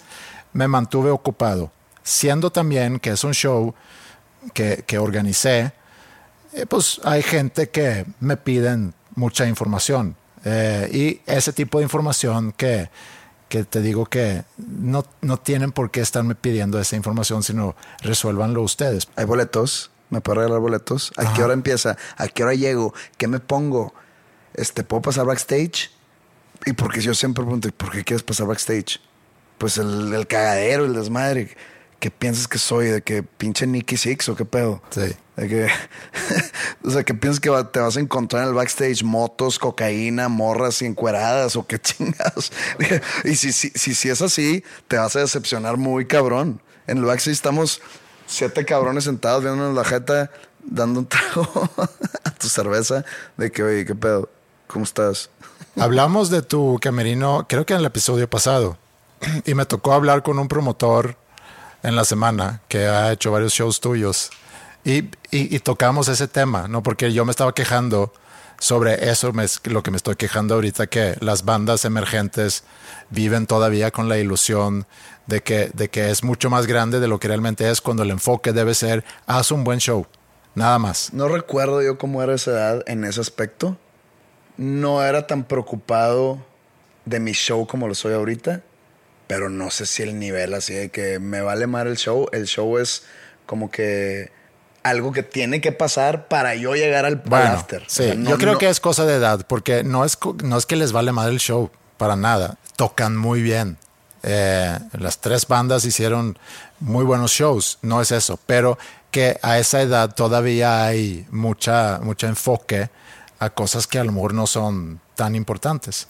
me mantuve ocupado, siendo también que es un show que, que organicé. Eh, pues hay gente que me piden mucha información eh, y ese tipo de información que, que te digo que no, no tienen por qué estarme pidiendo esa información, sino resuélvanlo ustedes. Hay boletos. ¿Me puedo regalar boletos? ¿A qué hora empieza? ¿A qué hora llego? ¿Qué me pongo? Este, ¿Puedo pasar backstage? Y porque yo siempre pregunto, ¿y ¿por qué quieres pasar backstage? Pues el, el cagadero, el desmadre. ¿Qué piensas que soy? ¿De que pinche Nicky Six o qué pedo? Sí. De que, o sea, que piensas que va- te vas a encontrar en el backstage motos, cocaína, morras y encueradas o qué chingados. Y si, si, si, si es así, te vas a decepcionar muy cabrón. En el backstage estamos siete cabrones sentados viéndonos la jeta, dando un trago a tu cerveza. De que, oye, qué pedo, ¿cómo estás? Hablamos de tu camerino, creo que en el episodio pasado, y me tocó hablar con un promotor en la semana que ha hecho varios shows tuyos y, y- tocamos ese tema, ¿no? Porque yo me estaba quejando sobre eso, me- lo que me estoy quejando ahorita, que las bandas emergentes viven todavía con la ilusión de que, de que es mucho más grande de lo que realmente es cuando el enfoque debe ser, haz un buen show, nada más. No recuerdo yo cómo era esa edad en ese aspecto. No era tan preocupado de mi show como lo soy ahorita, pero no sé si el nivel así de que me vale mal el show. El show es como que algo que tiene que pasar para yo llegar al, Bueno, after. sí, O sea, no- yo creo no- que es cosa de edad, porque no es, no es que les vale mal el show, para nada. Tocan muy bien. Eh, las tres bandas hicieron muy buenos shows, no es eso, pero que a esa edad todavía hay mucha, mucho enfoque a cosas que a lo mejor no son tan importantes.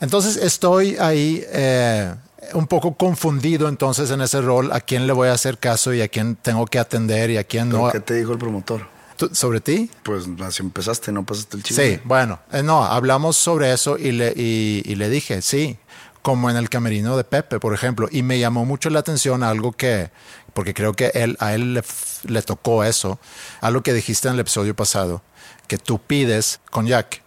Entonces estoy ahí eh, un poco confundido entonces en ese rol, a quién le voy a hacer caso y a quién tengo que atender y a quién ¿Pero no. ¿Qué te dijo el promotor? ¿Tú- ¿Sobre ti? Pues así empezaste, no pasaste el chisme. Sí, bueno, eh, no, hablamos sobre eso y le, y, y le dije, sí, como en el camerino de Pepe, por ejemplo, y me llamó mucho la atención algo que, porque creo que él, a él le, le tocó eso, algo que dijiste en el episodio pasado, que tú pides con Jack.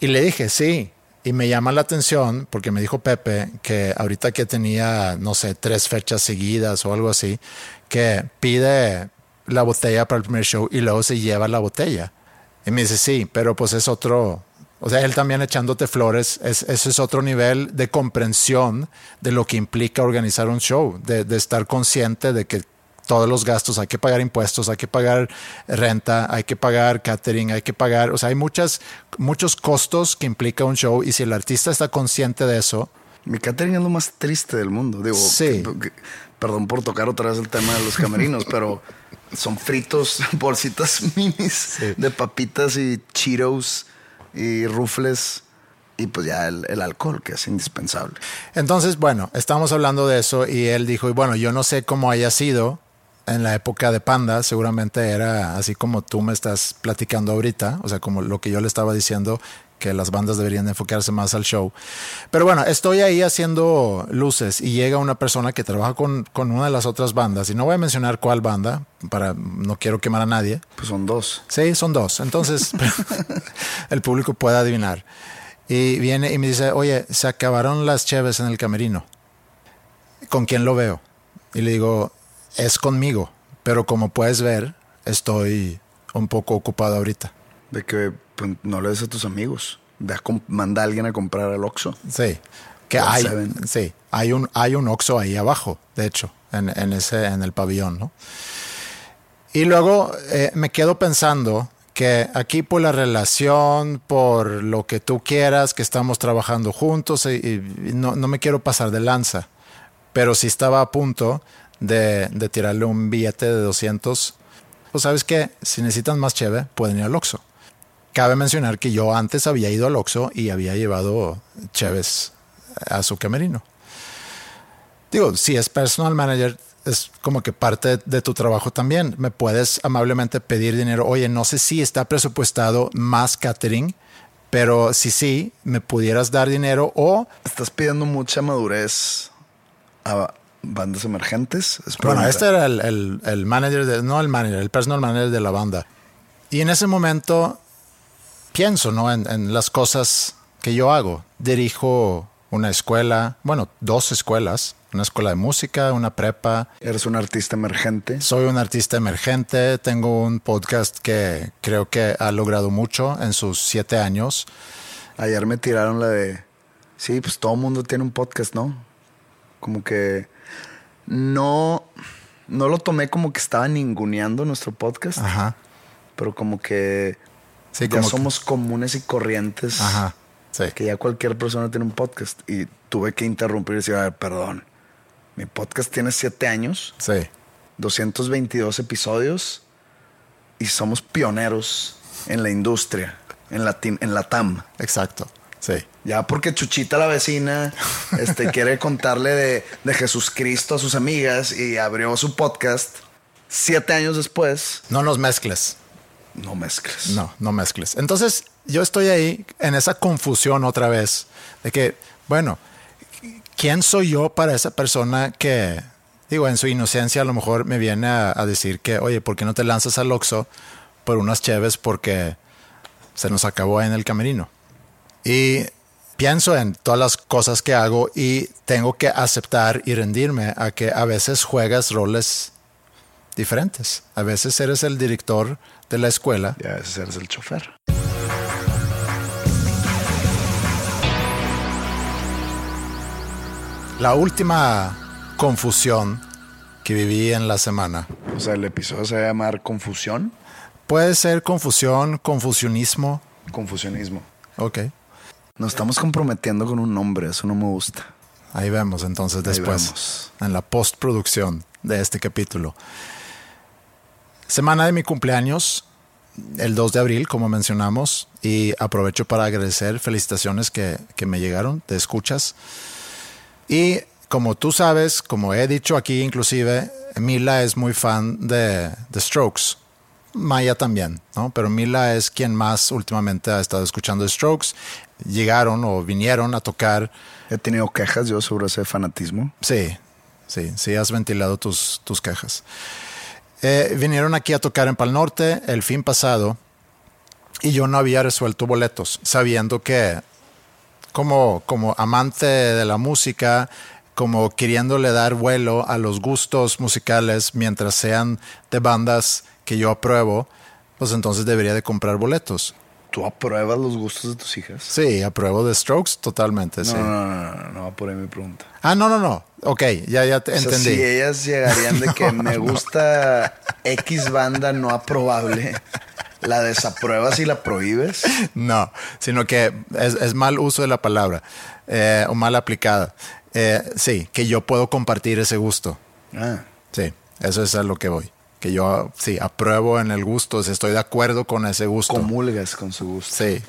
Y le dije, sí, y me llama la atención porque me dijo Pepe que ahorita que tenía, no sé, tres fechas seguidas o algo así, que pide la botella para el primer show y luego se lleva la botella. Y me dice, sí, pero pues es otro, o sea, él también echándote flores, es, ese es otro nivel de comprensión de lo que implica organizar un show, de, de estar consciente de que todos los gastos, hay que pagar impuestos, hay que pagar renta, hay que pagar catering, hay que pagar, o sea, hay muchas, muchos costos que implica un show y si el artista está consciente de eso, Mi catering es lo más triste del mundo. Digo, Sí. que- que- perdón por tocar otra vez el tema de los camerinos, pero son fritos, bolsitas minis de papitas y Cheetos y rufles y pues ya el, el alcohol, que es indispensable. Entonces, bueno, estamos hablando de eso y él dijo, y bueno, yo no sé cómo haya sido en la época de Panda, seguramente era así como tú me estás platicando ahorita, o sea, como lo que yo le estaba diciendo, que las bandas deberían enfocarse más al show. Pero bueno, estoy ahí haciendo luces y llega una persona que trabaja con, con una de las otras bandas, y no voy a mencionar cuál banda, para no quiero quemar a nadie. Pues son dos. Sí, son dos. Entonces, el público puede adivinar. Y viene y me dice, oye, se acabaron las cheves en el camerino. ¿Con quién lo veo? Y le digo, es conmigo. Pero como puedes ver, estoy un poco ocupado ahorita. De que pues, no le des a tus amigos. Ve a manda a alguien a comprar al Oxxo. Sí. Que hay, Seven. sí, hay un, hay un Oxxo ahí abajo, de hecho, en, en ese, en el pabellón, ¿no? Y luego eh, me quedo pensando que aquí por la relación, por lo que tú quieras, que estamos trabajando juntos, y, y no, no me quiero pasar de lanza, pero si estaba a punto de, de tirarle un billete de 200, pues sabes que si necesitan más cheve, pueden ir al Oxxo. Cabe mencionar que yo antes había ido al Oxxo y había llevado cheves a su camerino. Digo, si es personal manager, es como que parte de tu trabajo también. Me puedes amablemente pedir dinero. Oye, no sé si está presupuestado más catering, pero si sí, me pudieras dar dinero o, Estás pidiendo mucha madurez bandas emergentes. Es bueno, este era el, el- el manager, de, no el manager, el personal manager de la banda. Y en ese momento pienso, ¿no? En, en las cosas que yo hago. Dirijo una escuela, bueno, dos escuelas, una escuela de música, una prepa. Eres un artista emergente. Soy un artista emergente, tengo un podcast que creo que ha logrado mucho en sus siete años. Ayer me tiraron la de. Sí, pues todo mundo tiene un podcast, ¿no? Como que. No. No lo tomé como que estaba ninguneando nuestro podcast, Ajá. pero como que Sí, ya como que- somos comunes y corrientes. Ajá. Sí. Que ya cualquier persona tiene un podcast. Y tuve que interrumpir y decir, a ver, perdón. Mi podcast tiene siete años, Sí. 222 episodios y somos pioneros en la industria, en la, en la TAM. Exacto. Sí. Ya porque Chuchita la vecina este, quiere contarle de, de Jesús Cristo a sus amigas y abrió su podcast. Siete años después, No nos mezcles. no mezcles. No, no mezcles. Entonces, yo estoy ahí en esa confusión otra vez de que, bueno, ¿quién soy yo para esa persona que, digo, en su inocencia a lo mejor me viene a, a decir que, oye, ¿por qué no te lanzas al Oxxo por unas cheves porque se nos acabó en el camerino? Y pienso en todas las cosas que hago y tengo que aceptar y rendirme a que a veces juegas roles diferentes. A veces eres el director de la escuela Ya ese eres el chofer. La última confusión que viví en la semana. O sea, el episodio se va a llamar Confusión. Puede ser confusión, confusionismo. Confusionismo. Ok. Nos estamos comprometiendo con un nombre, eso no me gusta. Ahí vemos entonces después, vemos. en la postproducción de este capítulo. Semana de mi cumpleaños, el 2 de abril, como mencionamos, y aprovecho para agradecer felicitaciones que, que me llegaron, te escuchas. Y como tú sabes, como he dicho aquí inclusive, Mila es muy fan de The Strokes. Maya también, ¿no? Pero Mila es quien más últimamente ha estado escuchando The Strokes. Llegaron o vinieron a tocar He tenido quejas yo sobre ese fanatismo. Sí, sí, sí has ventilado tus, tus quejas. Eh, vinieron aquí a tocar en Pal Norte el fin pasado y yo no había resuelto boletos, sabiendo que como, como amante de la música, como queriéndole dar vuelo a los gustos musicales mientras sean de bandas que yo apruebo, pues entonces debería de comprar boletos. ¿Tú apruebas los gustos de tus hijas? Sí, apruebo de Strokes totalmente. No, sí. no, no, no, no, no ahí mi pregunta. Ah, no, no, no. Ok, ya, ya te O sea, entendí. si ellas llegarían de que me gusta X banda no aprobable, ¿la desapruebas y la prohíbes? No, sino que es, es mal uso de la palabra eh, o mal aplicada. Eh, sí, que yo puedo compartir ese gusto. Ah, Sí, eso es a lo que voy. Que yo sí apruebo en el gusto, si estoy de acuerdo con ese gusto. comulgas con su gusto. Sí.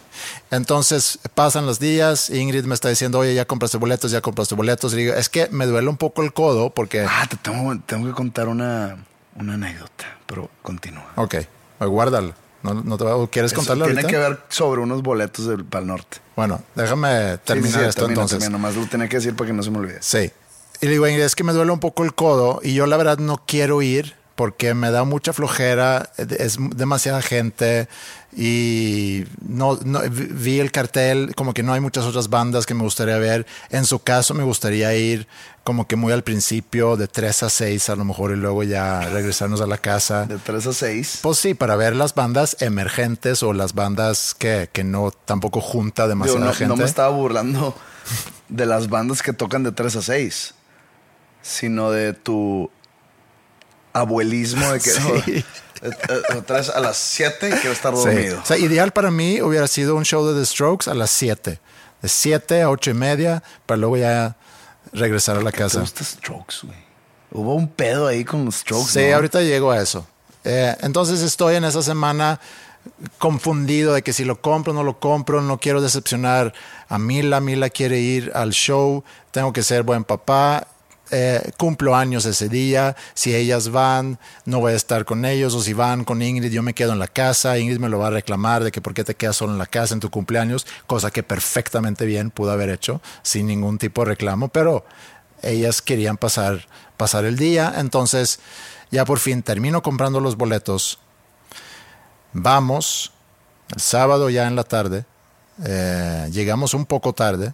Entonces pasan los días, Ingrid me está diciendo, oye, ya compraste boletos, ya compraste boletos. Y digo, es que me duele un poco el codo porque... Ah, te tengo, tengo que contar una, una anécdota, pero continúa. Ok, guárdalo. ¿No, no te va- ¿Quieres Eso contarlo tiene ahorita? que ver sobre unos boletos del Pal Norte. Bueno, déjame terminar Sí, sí, sí, esto termina, entonces. termina, nomás lo tenía que decir para que no se me olvide. Sí. Y le digo, Ingrid, es que me duele un poco el codo y yo la verdad no quiero ir porque me da mucha flojera, es demasiada gente y no, no- vi- el cartel, como que no hay muchas otras bandas que me gustaría ver. En su caso me gustaría ir como que muy al principio, de 3 a 6 a lo mejor y luego ya regresarnos a la casa. De 3 a 6. Pues sí, para ver las bandas emergentes o las bandas que, que no tampoco junta demasiada no, gente. no me estaba burlando de las bandas que tocan de 3 a 6, sino de tu abuelismo de que Sí. eh, eh, tres a las 7 y quiero estar Sí. dormido. O sea, ideal para mí hubiera sido un show de The Strokes a las 7. De 7 a 8 y media, para luego ya regresar a la ¿Te casa. gusta Strokes, güey? Hubo un pedo ahí con los Strokes. Sí, ¿no? ahorita llego a eso. Eh, entonces estoy en esa semana confundido de que si lo compro no lo compro, no quiero decepcionar a Mila, Mila quiere ir al show, tengo que ser buen papá, eh, cumplo años ese día, si ellas van, no voy a estar con ellos, o si van con Ingrid, yo me quedo en la casa, Ingrid me lo va a reclamar de que por qué te quedas solo en la casa en tu cumpleaños, cosa que perfectamente bien pudo haber hecho sin ningún tipo de reclamo, pero ellas querían pasar, pasar el día, entonces ya por fin termino comprando los boletos, vamos, el sábado ya en la tarde, eh, llegamos un poco tarde,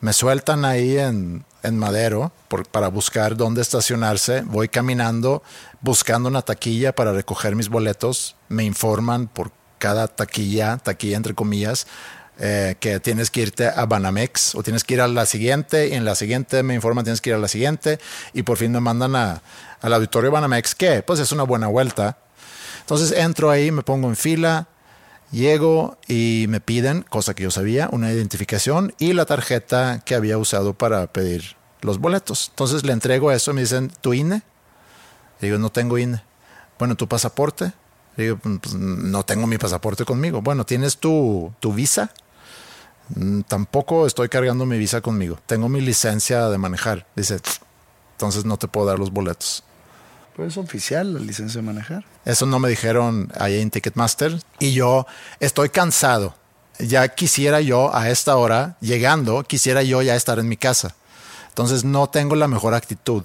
me sueltan ahí en, en Madero para buscar dónde estacionarse, voy caminando buscando una taquilla para recoger mis boletos, me informan por cada taquilla, taquilla entre comillas, eh, que tienes que irte a Banamex o tienes que ir a la siguiente y en la siguiente me informan tienes que ir a la siguiente y por fin me mandan a- al auditorio Banamex que pues es una buena vuelta. Entonces entro ahí, me pongo en fila, llego y me piden, cosa que yo sabía, una identificación y la tarjeta que había usado para pedir los boletos. Entonces le entrego eso y me dicen, ¿tu INE? Le digo, no tengo INE. Bueno, ¿tu pasaporte? Le digo, "Pues, no tengo mi pasaporte conmigo. Bueno, ¿tienes tu, tu visa? "Mm, Tampoco estoy cargando mi visa conmigo. Tengo mi licencia de manejar. Dice, entonces no te puedo dar los boletos. Pues es oficial la licencia de manejar. Eso no me dijeron ahí en Ticketmaster. Y yo estoy cansado. Ya quisiera yo a esta hora, llegando, quisiera yo ya estar en mi casa. Entonces no tengo la mejor actitud.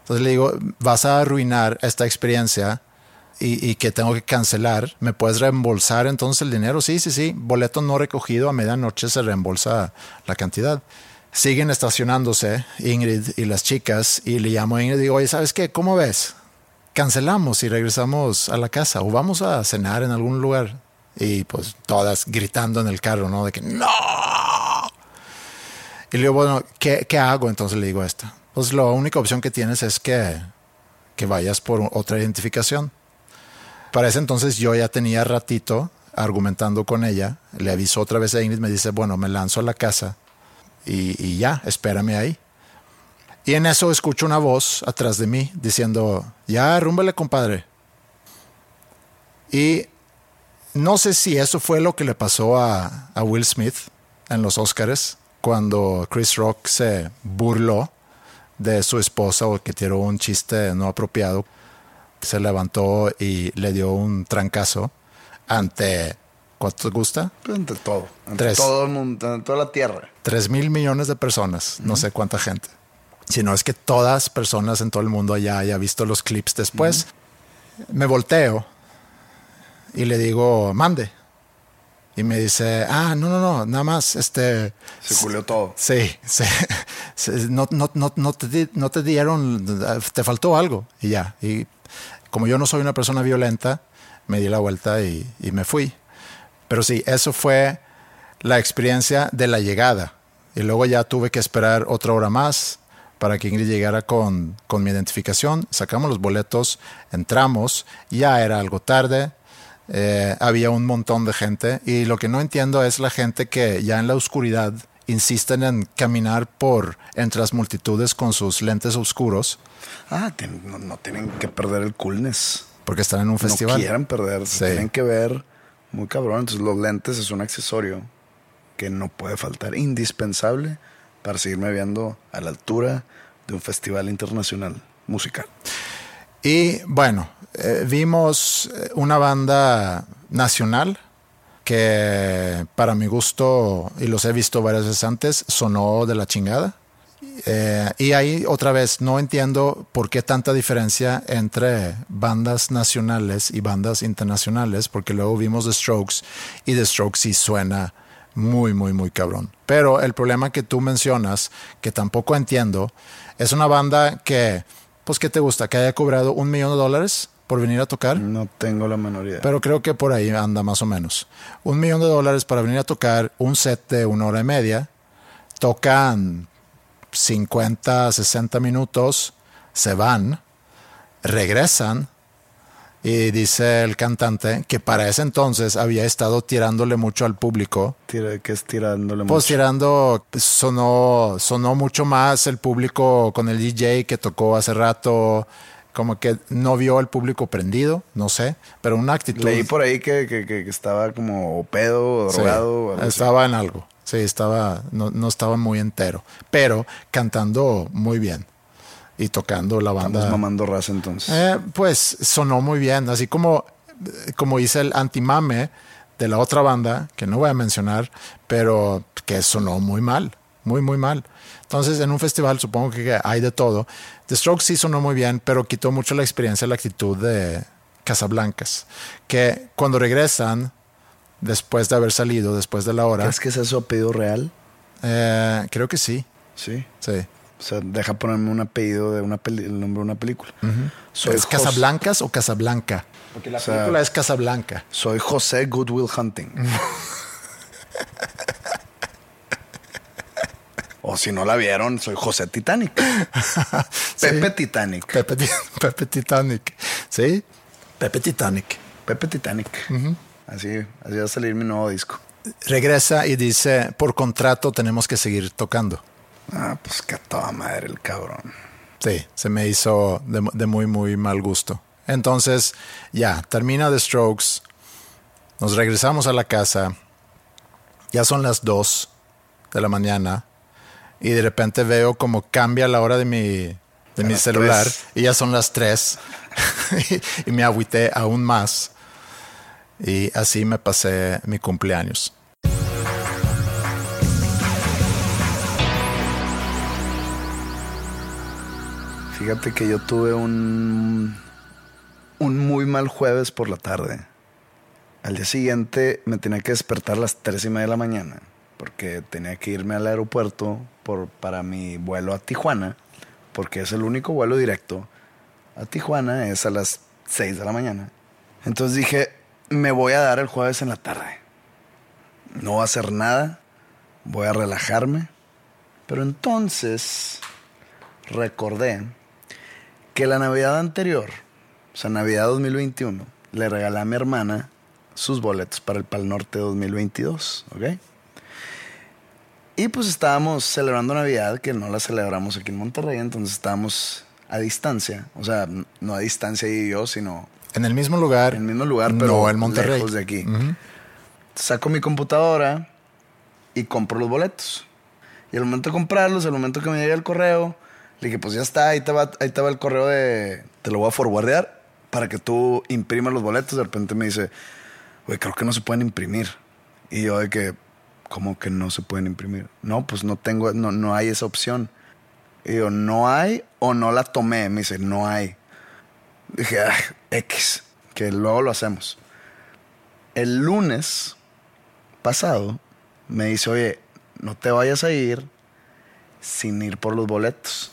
Entonces le digo, vas a arruinar esta experiencia y, y que tengo que cancelar. ¿Me puedes reembolsar entonces el dinero? Sí, sí, sí. Boleto no recogido a medianoche se reembolsa la cantidad. Siguen estacionándose Ingrid y las chicas y le llamo a Ingrid y digo, oye, ¿sabes qué? ¿Cómo ves? Cancelamos y regresamos a la casa o vamos a cenar en algún lugar. Y pues todas gritando en el carro, ¿no? De que no. Y le digo, bueno, ¿qué, qué hago? Entonces le digo esta. Pues la única opción que tienes es que, que vayas por otra identificación. Para ese entonces yo ya tenía ratito argumentando con ella. Le avisó otra vez a Ingrid, me dice, bueno, me lanzo a la casa y, ya, espérame ahí. Y en eso escucho una voz atrás de mí diciendo, ya, rúmbale, compadre. Y no sé si eso fue lo que le pasó a, a Will Smith en los Oscars cuando Chris Rock se burló de su esposa o que tiró un chiste no apropiado. Se levantó y le dio un trancazo ante, ¿cuánto te gusta? Ante todo. Ante Tres. todo el mundo, ante toda la tierra. Tres mil millones de personas, no sé cuánta gente. Si no es que todas personas en todo el mundo ya haya visto los clips después. Me volteo y le digo, mande. Y me dice, ah, no, no, no, nada más, este... Se culió todo. Sí, sí. No, no, no, no, te, no te dieron, te faltó algo y ya. Y como yo no soy una persona violenta, me di la vuelta y, y me fui. Pero sí, eso fue la experiencia de la llegada. Y luego ya tuve que esperar otra hora más para que Ingrid llegara con, con mi identificación. Sacamos los boletos, entramos, ya era algo tarde. eh, había un montón de gente y lo que no entiendo es la gente que ya en la oscuridad insisten en caminar por entre las multitudes con sus lentes oscuros Ah, no, no tienen que perder el coolness. porque están en un festival. No quieren perder, Sí. tienen que ver muy cabrón. Entonces los lentes es un accesorio que no puede faltar, indispensable para seguirme viendo a la altura de un festival internacional musical. Y bueno, eh, vimos eh, una banda nacional que para mi gusto, y los he visto varias veces antes, sonó de la chingada. Eh, y ahí otra vez no entiendo por qué tanta diferencia entre bandas nacionales y bandas internacionales, porque luego vimos The Strokes y The Strokes sí suena muy, muy, muy cabrón. Pero el problema que tú mencionas, que tampoco entiendo, es una banda que, pues, ¿qué te gusta? Que haya cobrado un millón de dólares por venir a tocar. No tengo la menor idea. Pero creo que por ahí anda más o menos. Un millón de dólares para venir a tocar un set de una hora y media. Tocan 50, 60 minutos, se van, regresan y dice el cantante que para ese entonces había estado tirándole mucho al público. Que es tirándole Pues mucho. tirando, sonó, sonó mucho más el público con el DJ que tocó hace rato. Como que no vio el público prendido, no sé, pero una actitud. Leí por ahí que, que- que- estaba como pedo Sí, drogado. así. estaba en algo. Sí, estaba, no, no estaba muy entero, pero cantando muy bien y tocando la banda. Estamos mamando raza entonces. Eh, pues sonó muy bien, así como, como hice el antimame de la otra banda, que no voy a mencionar, pero que sonó muy mal, muy, muy mal. Entonces, en un festival supongo que hay de todo. The Strokes sí sonó muy bien, pero quitó mucho la experiencia, la actitud de Casablancas, que cuando regresan, después de haber salido, después de la hora, ¿Crees que es eso apellido real? eh, creo que sí, Sí. sí. O sea, deja ponerme un apellido de una peli- el nombre de una película. Soy ¿Es Casablancas o Casablanca? Porque la O sea, película es Casablanca. Soy José Goodwill Hunting. o si no la vieron, soy José Titanic. Pepe Titanic. Pepe, Ti- Pepe Titanic. ¿Sí? Pepe Titanic. Pepe Titanic. Así, así va a salir mi nuevo disco. Regresa y dice, por contrato tenemos que seguir tocando. Ah, pues que a toda madre el cabrón. Sí, se me hizo de, de muy, muy mal gusto. Entonces, ya, termina The Strokes. Nos regresamos a la casa. Ya son las 2 de la mañana. Y de repente veo como cambia la hora de mi, de mi celular. tres. Y ya son las 3. y me agüité aún más. Y así me pasé mi cumpleaños. Fíjate que yo tuve un, un muy mal jueves por la tarde. Al día siguiente me tenía que despertar a las tres y media de la mañana porque tenía que irme al aeropuerto por, para mi vuelo a Tijuana, porque es el único vuelo directo a Tijuana, es a las 6 de la mañana. Entonces dije, me voy a dar el jueves en la tarde. No voy a hacer nada, voy a relajarme Pero entonces recordé que la Navidad anterior, o sea, Navidad 2021, le regalé a mi hermana sus boletos para el Pal Norte 2022, ¿ok? Y pues estábamos celebrando Navidad, que no la celebramos aquí en Monterrey, entonces estábamos a distancia, o sea, no a distancia y yo, sino En el mismo lugar. en el mismo lugar, pero no en Monterrey. lejos de aquí. Saco mi computadora y compro los boletos. Y al momento de comprarlos, al momento que me llega el correo, le dije, pues ya está, ahí te va, ahí te va el correo de... Te lo voy a forwardear para que tú imprimas los boletos. De repente me dice, güey, creo que no se pueden imprimir. Y yo de que, ¿cómo que no se pueden imprimir? No, pues no tengo, no, no hay esa opción. Y yo, ¿no hay o no la tomé? Me dice, no hay. Dije, "Ah, X, que luego lo hacemos. El lunes pasado me dice, oye, no te vayas a ir sin ir por los boletos.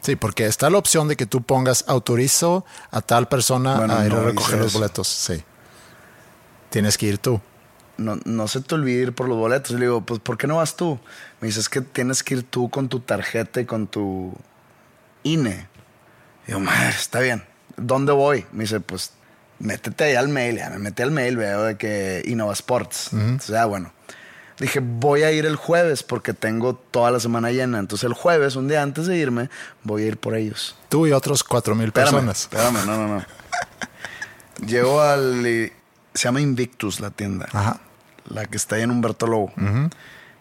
Sí, porque está la opción de que tú pongas autorizo a tal persona Bueno, a ir no a recoger los boletos. Sí. Tienes que ir tú. No, no se te olvide ir por los boletos. Y le digo, pues, ¿por qué no vas tú? Me dice, es que tienes que ir tú con tu tarjeta y con tu INE. Y digo, madre, está bien. ¿Dónde voy? Me dice, pues, métete ahí al mail. Ya me metí al mail, veo de que Innova Sports. Entonces, ya, bueno. Dije, voy a ir el jueves porque tengo toda la semana llena. Entonces, el jueves, un día antes de irme, voy a ir por ellos. Tú y otros cuatro mil personas. espérame, no, no, no. Llego al... Se llama Invictus la tienda. Ajá. La que está ahí en Humberto Lobo.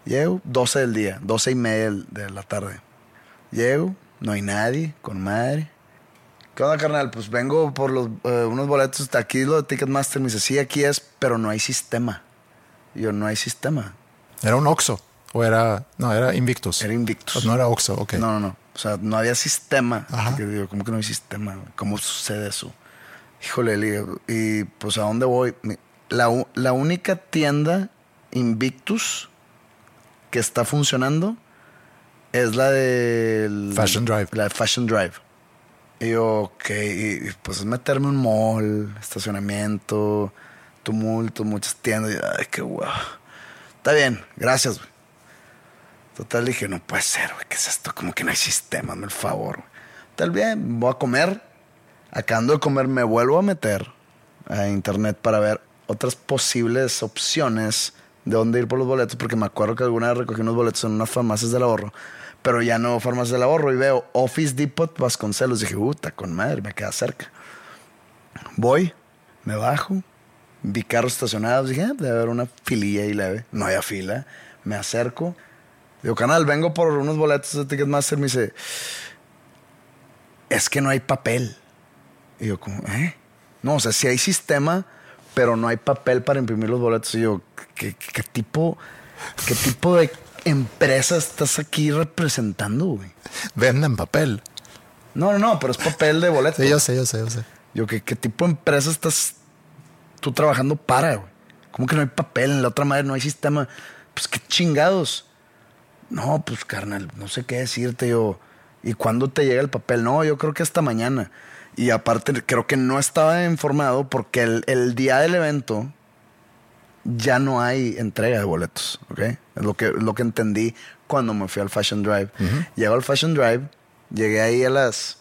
Llego, 12 del día, 12 y media de la tarde. Llego, no hay nadie, con madre. ¿Qué onda, carnal? Pues vengo por los, eh, unos boletos. Está aquí lo de Ticketmaster. Me dice, sí, aquí es, pero no hay sistema. Y yo, no hay sistema. Era un Oxxo. O era. No, era Invictus. Era Invictus. No era Oxxo, ok. No, no, no. O sea, no había sistema. Ajá. Que digo, ¿cómo que no hay sistema? ¿Cómo sucede eso? Híjole, le digo, y pues ¿a dónde voy? La, la única tienda Invictus que está funcionando es la de... Fashion Drive. La de Fashion Drive. Y yo, ok, y, pues es meterme un mall, estacionamiento, tumulto, muchas tiendas. Y, ay, qué guau. Está bien, gracias, güey. Total, dije, no puede ser, güey, ¿qué es esto? Como que no hay sistema, hazme el favor. güey. Tal bien, voy a comer. Acabando de comer, me vuelvo a meter a internet para ver otras posibles opciones de dónde ir por los boletos, porque me acuerdo que alguna vez recogí unos boletos en unas farmacias del ahorro, pero ya no farmacias del ahorro y veo Office Depot Vasconcelos. Dije, puta, con madre, me queda cerca. Voy, me bajo, vi carros estacionados, dije, "Ah, debe haber una fililla ahí leve. No había fila, me acerco. Digo, canal, vengo por unos boletos de Ticketmaster. Me dice, es que no hay papel. Y yo, como, ¿eh? No, o sea, sí hay sistema, pero no hay papel para imprimir los boletos. Y yo, ¿qué, qué- qué tipo, qué tipo de empresa estás aquí representando, güey? Venden papel. No, no, no, pero es papel de boletos. Sí, yo sé, yo sé, yo sé. Yo, ¿qué, qué tipo de empresa estás tú trabajando para, güey? ¿Cómo que no hay papel? En la otra madre no hay sistema. Pues qué chingados. No, pues carnal, no sé qué decirte yo. ¿Y cuándo te llega el papel? No, yo creo que hasta mañana. Y aparte, creo que no estaba informado porque el, el día del evento ya no hay entrega de boletos, ¿ok? Es lo que, lo que entendí cuando me fui al Fashion Drive. Llego al Fashion Drive, llegué ahí a las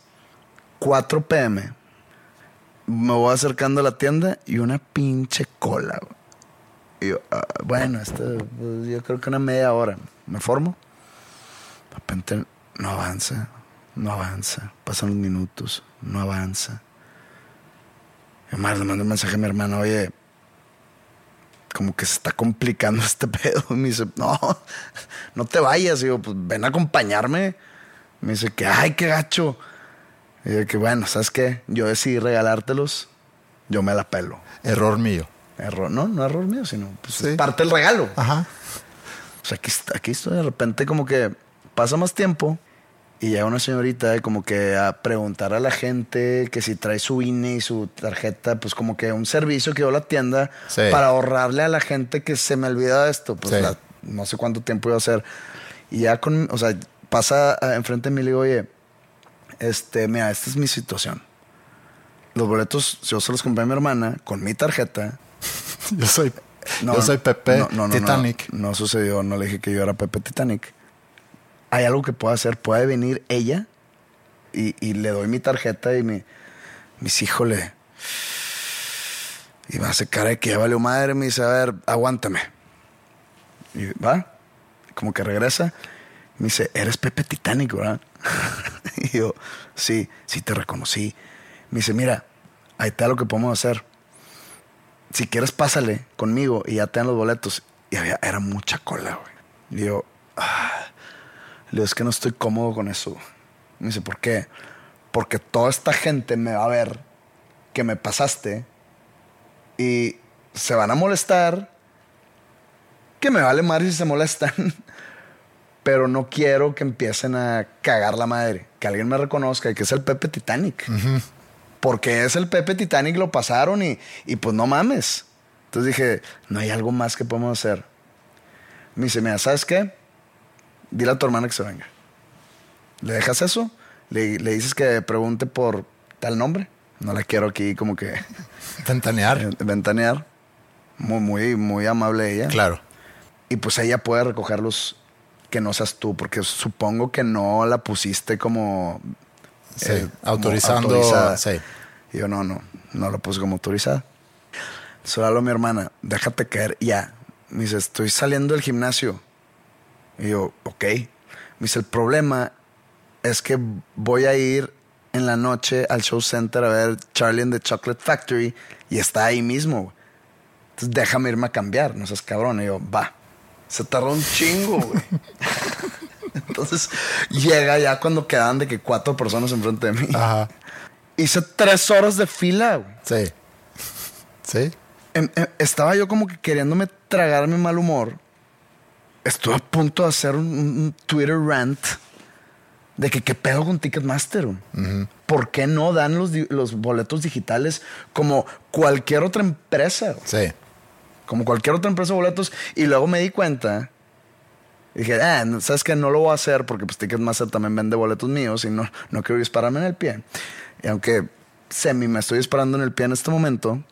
4 pm. Me voy acercando a la tienda y una pinche cola. Y yo, ah, bueno, esto, pues, yo creo que una media hora. Me formo. De repente no avanza, no avanza. Pasan los minutos, no avanza. Y más le mando un mensaje a mi hermano, oye, como que se está complicando este pedo. Y me dice, no, no te vayas. Y yo, pues ven a acompañarme. Me dice que, ay, qué gacho. Y yo, que bueno, ¿sabes qué? Yo decidí regalártelos, yo me la pelo. Error mío. Error, no, no error mío, sino pues, Sí. es parte del regalo. Ajá. O sea, aquí, aquí estoy de repente como que pasa más tiempo y llega una señorita como que a preguntar a la gente que si trae su INE y su tarjeta, pues como que un servicio que dio la tienda Sí. para ahorrarle a la gente que se me olvida esto. Pues Sí. la- no sé cuánto tiempo iba a ser. Y ya con, o sea, pasa enfrente de mí y le digo, oye, este, mira, esta es mi situación. Los boletos yo se los compré a mi hermana con mi tarjeta. Yo soy, No, yo soy Pepe no, Titanic. No sucedió, no le dije que yo era Pepe Titanic. Hay algo que pueda hacer. Puede venir ella y, le doy mi tarjeta y mi, mis híjole. Y me hace cara de que ya valió madre. Me dice, a ver, aguántame. Y va, como que regresa. Me dice, eres Pepe Titanic, ¿verdad? y yo, sí, sí te reconocí. Me dice, mira, ahí está lo que podemos hacer. Si quieres, pásale conmigo y ya te dan los boletos. Y había, era mucha cola, güey. Y yo, ah. Le digo, es que no estoy cómodo con eso. Me dice, ¿por qué? Porque toda esta gente me va a ver que me pasaste y se van a molestar. Que me vale madre si se molestan. Pero no quiero que empiecen a cagar la madre. Que alguien me reconozca y que es el Pepe Titanic. Porque es el Pepe Titanic, lo pasaron y, y pues no mames. Entonces dije, no hay algo más que podemos hacer. Me dice, mira, ¿sabes qué? Dile a tu hermana que se venga. ¿Le dejas eso? Le, le dices que pregunte por tal nombre. No la quiero aquí como que Ventanear. eh, ventanear. Muy, muy, muy amable ella. Claro. Y pues ella puede recogerlos que no seas tú, porque supongo que no la pusiste como Sí. eh, como autorizando. autorizada. Sí. Y yo, no, no, no la puse como autorizada. Solo a mi hermana, déjate caer ya. Me dice, estoy saliendo del gimnasio. Y yo, ok. Me dice, el problema es que voy a ir en la noche al show center a ver Charlie and the Chocolate Factory y está ahí mismo. Entonces déjame irme a cambiar, no seas cabrón. Y yo, va. Se tardó un chingo, güey. Entonces llega ya cuando quedan de que cuatro personas enfrente de mí. Ajá. Hice tres horas de fila, güey. Sí. Sí. Em- em, estaba yo como que queriéndome tragar mi mal humor. Estuve a punto de hacer un, un Twitter rant de que qué pedo con Ticketmaster. güey? ¿Por qué no dan los, los boletos digitales como cualquier otra empresa? Sí. Como cualquier otra empresa de boletos. Y luego me di cuenta. Dije, ah, ¿sabes qué? No lo voy a hacer porque pues, Ticketmaster también vende boletos míos y no, no quiero dispararme en el pie. Y aunque semi me estoy disparando en el pie en este momento,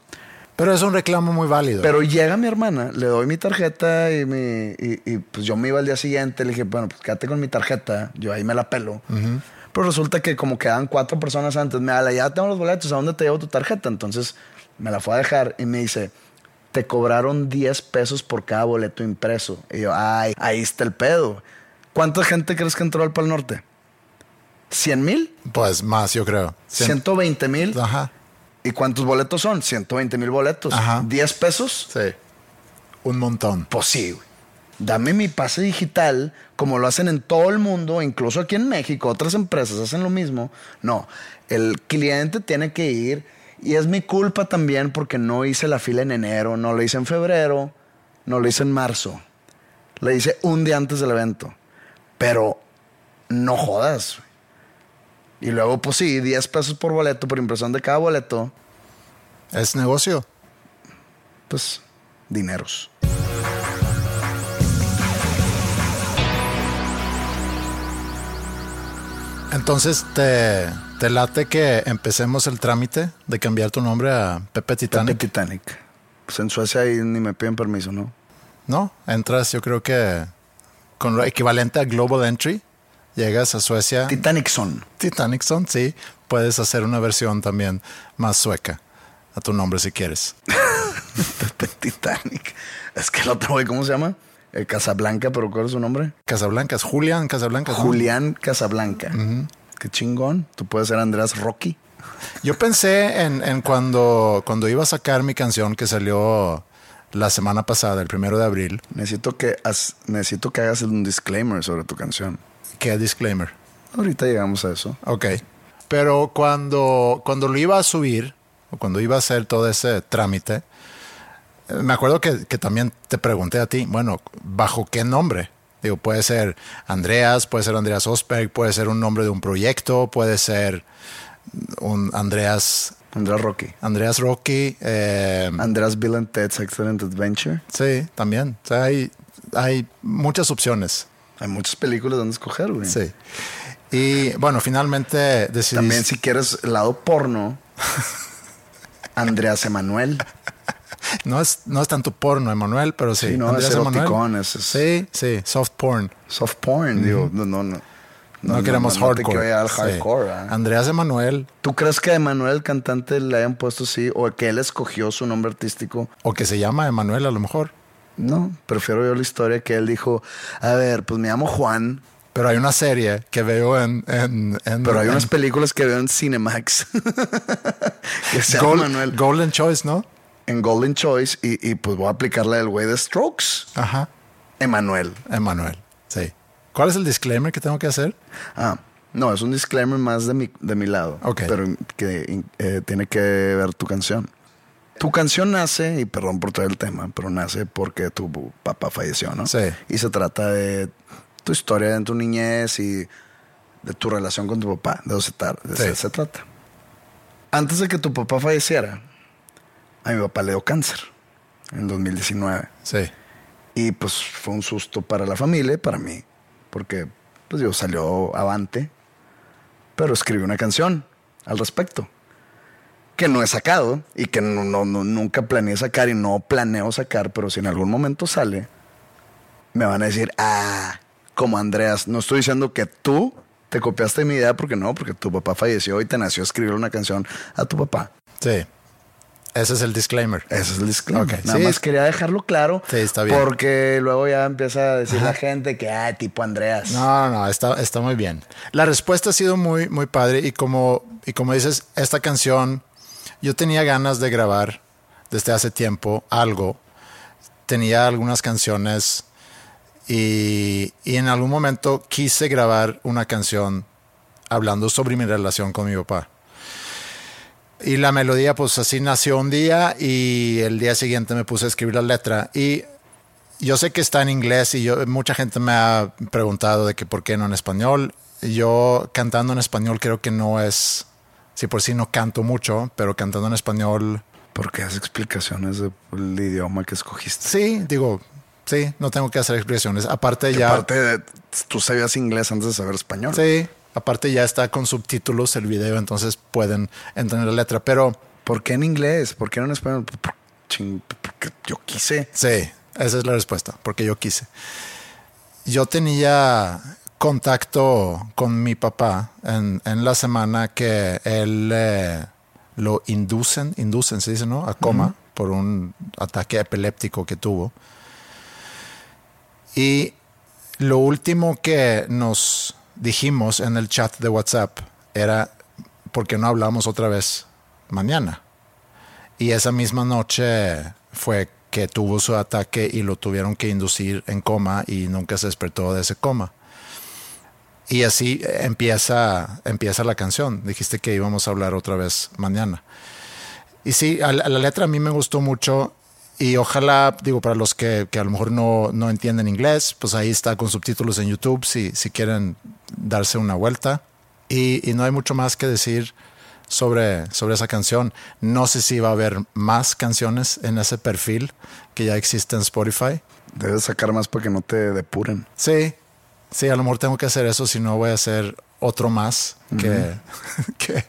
Pero es un reclamo muy válido. pero llega mi hermana, le doy mi tarjeta y, mi, y, y, pues yo me iba al día siguiente. Le dije, bueno, pues quédate con mi tarjeta. Yo ahí me la pelo. Pero resulta que como quedan cuatro personas antes, me habla, ya tengo los boletos, ¿a dónde te llevo tu tarjeta? Entonces me la fue a dejar y me dice, te cobraron 10 pesos por cada boleto impreso. Y yo, ay, ahí está el pedo. ¿Cuánta gente crees que entró al Pal Norte? ¿100 mil? Pues más, yo creo. Cien- ¿120 mil? Ajá. ¿Y cuántos boletos son? 120 mil boletos. Ajá. ¿10 pesos? Sí. Un montón. Pues sí, güey. Dame mi pase digital, como lo hacen en todo el mundo, incluso aquí en México, otras empresas hacen lo mismo. No, el cliente tiene que ir y es mi culpa también porque no hice la fila en enero, no lo hice en febrero, no lo hice en marzo. Le hice un día antes del evento. Pero no jodas. güey. Y luego, pues sí, 10 pesos por boleto, por impresión de cada boleto, Es negocio. pues dineros. Entonces, ¿te, te late que empecemos el trámite de cambiar tu nombre a Pepe Titanic? Pepe Titanic. Pues en Suecia ahí ni me piden permiso, ¿no? No, entras, yo creo que con lo equivalente a Global Entry, llegas a Suecia. Titanic son. Titanic son, sí. Puedes hacer una versión también más sueca a tu nombre si quieres. Titanic. Es que el otro güey, ¿cómo se llama? El Casablanca, pero ¿cuál es su nombre? Casablancas, Julián Casablancas. ¿no? Julián Casablanca. Qué chingón. Tú puedes ser Andrés Rocky. Yo pensé en, en cuando, cuando iba a sacar mi canción que salió la semana pasada, el primero de abril. Necesito que, has- necesito que hagas un disclaimer sobre tu canción. ¿Qué disclaimer? Ahorita llegamos a eso. Ok. Pero cuando, cuando lo iba a subir, o cuando iba a hacer todo ese trámite, eh, me acuerdo que, que también te pregunté a ti, bueno, ¿bajo qué nombre? Digo, puede ser Andreas, puede ser Andreas Osberg, puede ser un nombre de un proyecto, puede ser un Andreas, Andrés Rocky. Andreas Rocky. eh, Andrés Bill and Ted's Excellent Adventure. sí, también. O sea, hay, hay muchas opciones. Hay muchas películas donde escoger, güey. Sí. Y bueno, finalmente decidí. También si quieres lado porno, Andreas Emanuel. no, es, no es tanto porno, Emanuel, pero sí. Sí, no, Andreas es eroticón, es- es- Sí, sí, soft porn. Soft porn, digo, no, no, no. No, queremos no te hardcore. al Sí. hardcore, ¿ah? Andreas Emanuel, ¿Tú crees que a Emanuel el cantante le hayan puesto así o que él escogió su nombre artístico? o que se llama Emanuel a lo mejor. No, prefiero yo la historia que él dijo, a ver, pues me llamo Juan, Pero hay una serie que veo en... en, en- pero hay en unas películas que veo en Cinemax que se Emanuel Golden Choice, ¿no? en Golden Choice y, y pues voy a aplicarle del güey de Strokes, Ajá. Emanuel. Emanuel, sí. ¿Cuál es el disclaimer que tengo que hacer? Ah, no, es un disclaimer más de mi, de mi lado. Ok. Pero que eh, tiene que ver tu canción. Tu canción nace, y perdón por traer el tema, pero nace porque tu papá falleció, ¿no? Sí. Y se trata de tu historia en tu niñez y de tu relación con tu papá. De eso se, Sí. se trata. Antes de que tu papá falleciera, a mi papá le dio cáncer en 2019. Sí. Y pues fue un susto para la familia y para mí. Porque pues yo salió avante. Pero escribí una canción al respecto. Que no he sacado y que no, no- no- nunca planeé sacar y no planeo sacar. Pero si en algún momento sale, me van a decir, ah, como Andreas. No estoy diciendo que tú te copiaste mi idea porque no, porque tu papá falleció y te nació escribir una canción a tu papá. Sí. Ese es el disclaimer. Ese es el disclaimer. Nada sí. más quería dejarlo claro. Sí, está bien. Porque luego ya empieza a decir la gente que, ah, tipo Andreas. No, no, no, está, está muy bien. La respuesta ha sido muy, muy padre y como, y como dices, esta canción, yo tenía ganas de grabar desde hace tiempo algo. Tenía algunas canciones y, en algún momento quise grabar una canción hablando sobre mi relación con mi papá. Y la melodía, pues así nació un día y el día siguiente me puse a escribir la letra. Y yo sé que está en inglés y yo, mucha gente me ha preguntado de que por qué no en español. Yo cantando en español creo que no es, si por sí no canto mucho, pero cantando en español, Porque hace explicaciones del idioma que escogiste. sí, digo, sí, no tengo que hacer expresiones. Aparte ya, Aparte, de- tú sabías inglés antes de saber español. sí, aparte ya está con subtítulos el video, entonces pueden entender la letra. Pero ¿Por qué en inglés? ¿Por qué no en español? Porque yo quise. Sí, esa es la respuesta, porque yo quise. Yo tenía contacto con mi papá en, en la semana que él eh, lo inducen, inducen, se dice, ¿no? A coma por un ataque epiléptico que tuvo. Y lo último que nos dijimos en el chat de WhatsApp era, ¿por qué no hablamos otra vez mañana? Y esa misma noche fue que tuvo su ataque y lo tuvieron que inducir en coma y nunca se despertó de ese coma. Y así empieza, empieza la canción. Dijiste que íbamos a hablar otra vez mañana. Y sí, a la, a la letra a mí me gustó mucho y ojalá, digo, para los que, que a lo mejor no, no entienden inglés, pues ahí está con subtítulos en YouTube si, si quieren darse una vuelta. Y, y no hay mucho más que decir sobre, sobre esa canción. No sé si va a haber más canciones en ese perfil que ya existe en Spotify. Debes sacar más para que no te depuren. Sí, sí, a lo mejor tengo que hacer eso, si no voy a hacer otro más que, que,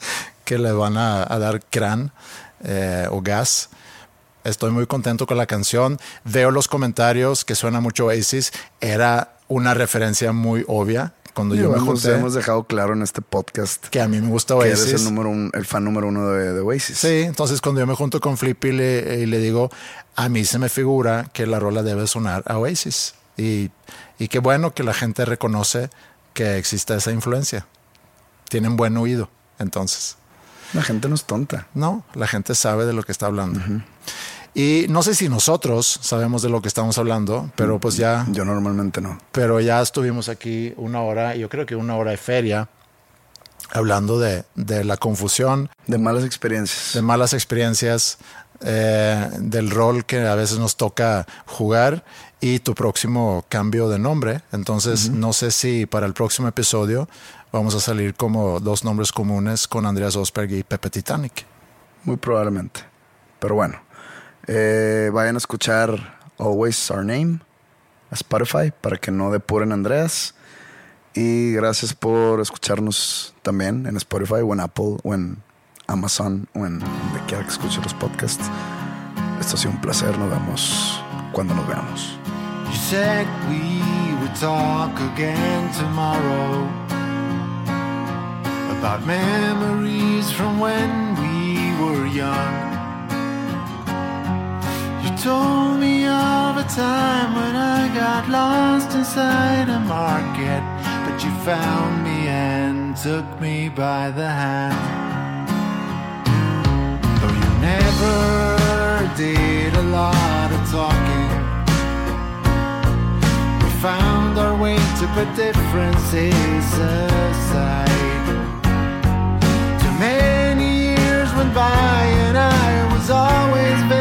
que le van a, a dar crán eh, o gas. Estoy muy contento con la canción. Veo los comentarios que suena mucho Oasis. Era una referencia muy obvia cuando yo me hemos, junté hemos dejado claro en este podcast que a mí me gusta que Oasis. eres el, número un- el fan número uno de, de Oasis. Sí, entonces cuando yo me junto con Flippy le, y le digo, a mí se me figura que la rola debe sonar a Oasis. Y, y qué bueno que la gente reconoce que existe esa influencia. Tienen buen oído, entonces. La gente no es tonta. No, la gente sabe de lo que está hablando. Y no sé si nosotros sabemos de lo que estamos hablando, pero pues ya, Yo normalmente no. pero ya estuvimos aquí una hora, yo creo que una hora de feria, hablando de, de la confusión, De malas experiencias. de malas experiencias, eh, del rol que a veces nos toca jugar y tu próximo cambio de nombre. Entonces, no sé si para el próximo episodio vamos a salir como dos nombres comunes con Andreas Osberg y Pepe Titanic. Muy probablemente. Pero bueno, eh, vayan a escuchar Always Our Name a Spotify para que no depuren a Andreas. Y gracias por escucharnos también en Spotify o en Apple o en Amazon o en donde quiera que escuche los podcasts. Esto ha sido un placer. Nos vemos cuando nos veamos. You said we would talk again tomorrow about memories from when we were young. You told me of a time when I got lost inside a market, but you found me and took me by the hand. Though you never did a lot of talking, found our way to put differences aside. Too many years went by and I was always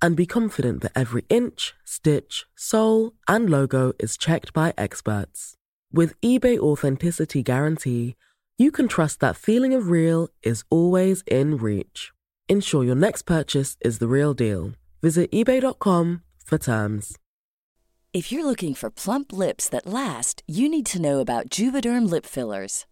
and be confident that every inch, stitch, sole, and logo is checked by experts. With eBay Authenticity Guarantee, you can trust that feeling of real is always in reach. Ensure your next purchase is the real deal. Visit eBay.com for terms. If you're looking for plump lips that last, you need to know about Juvederm lip fillers.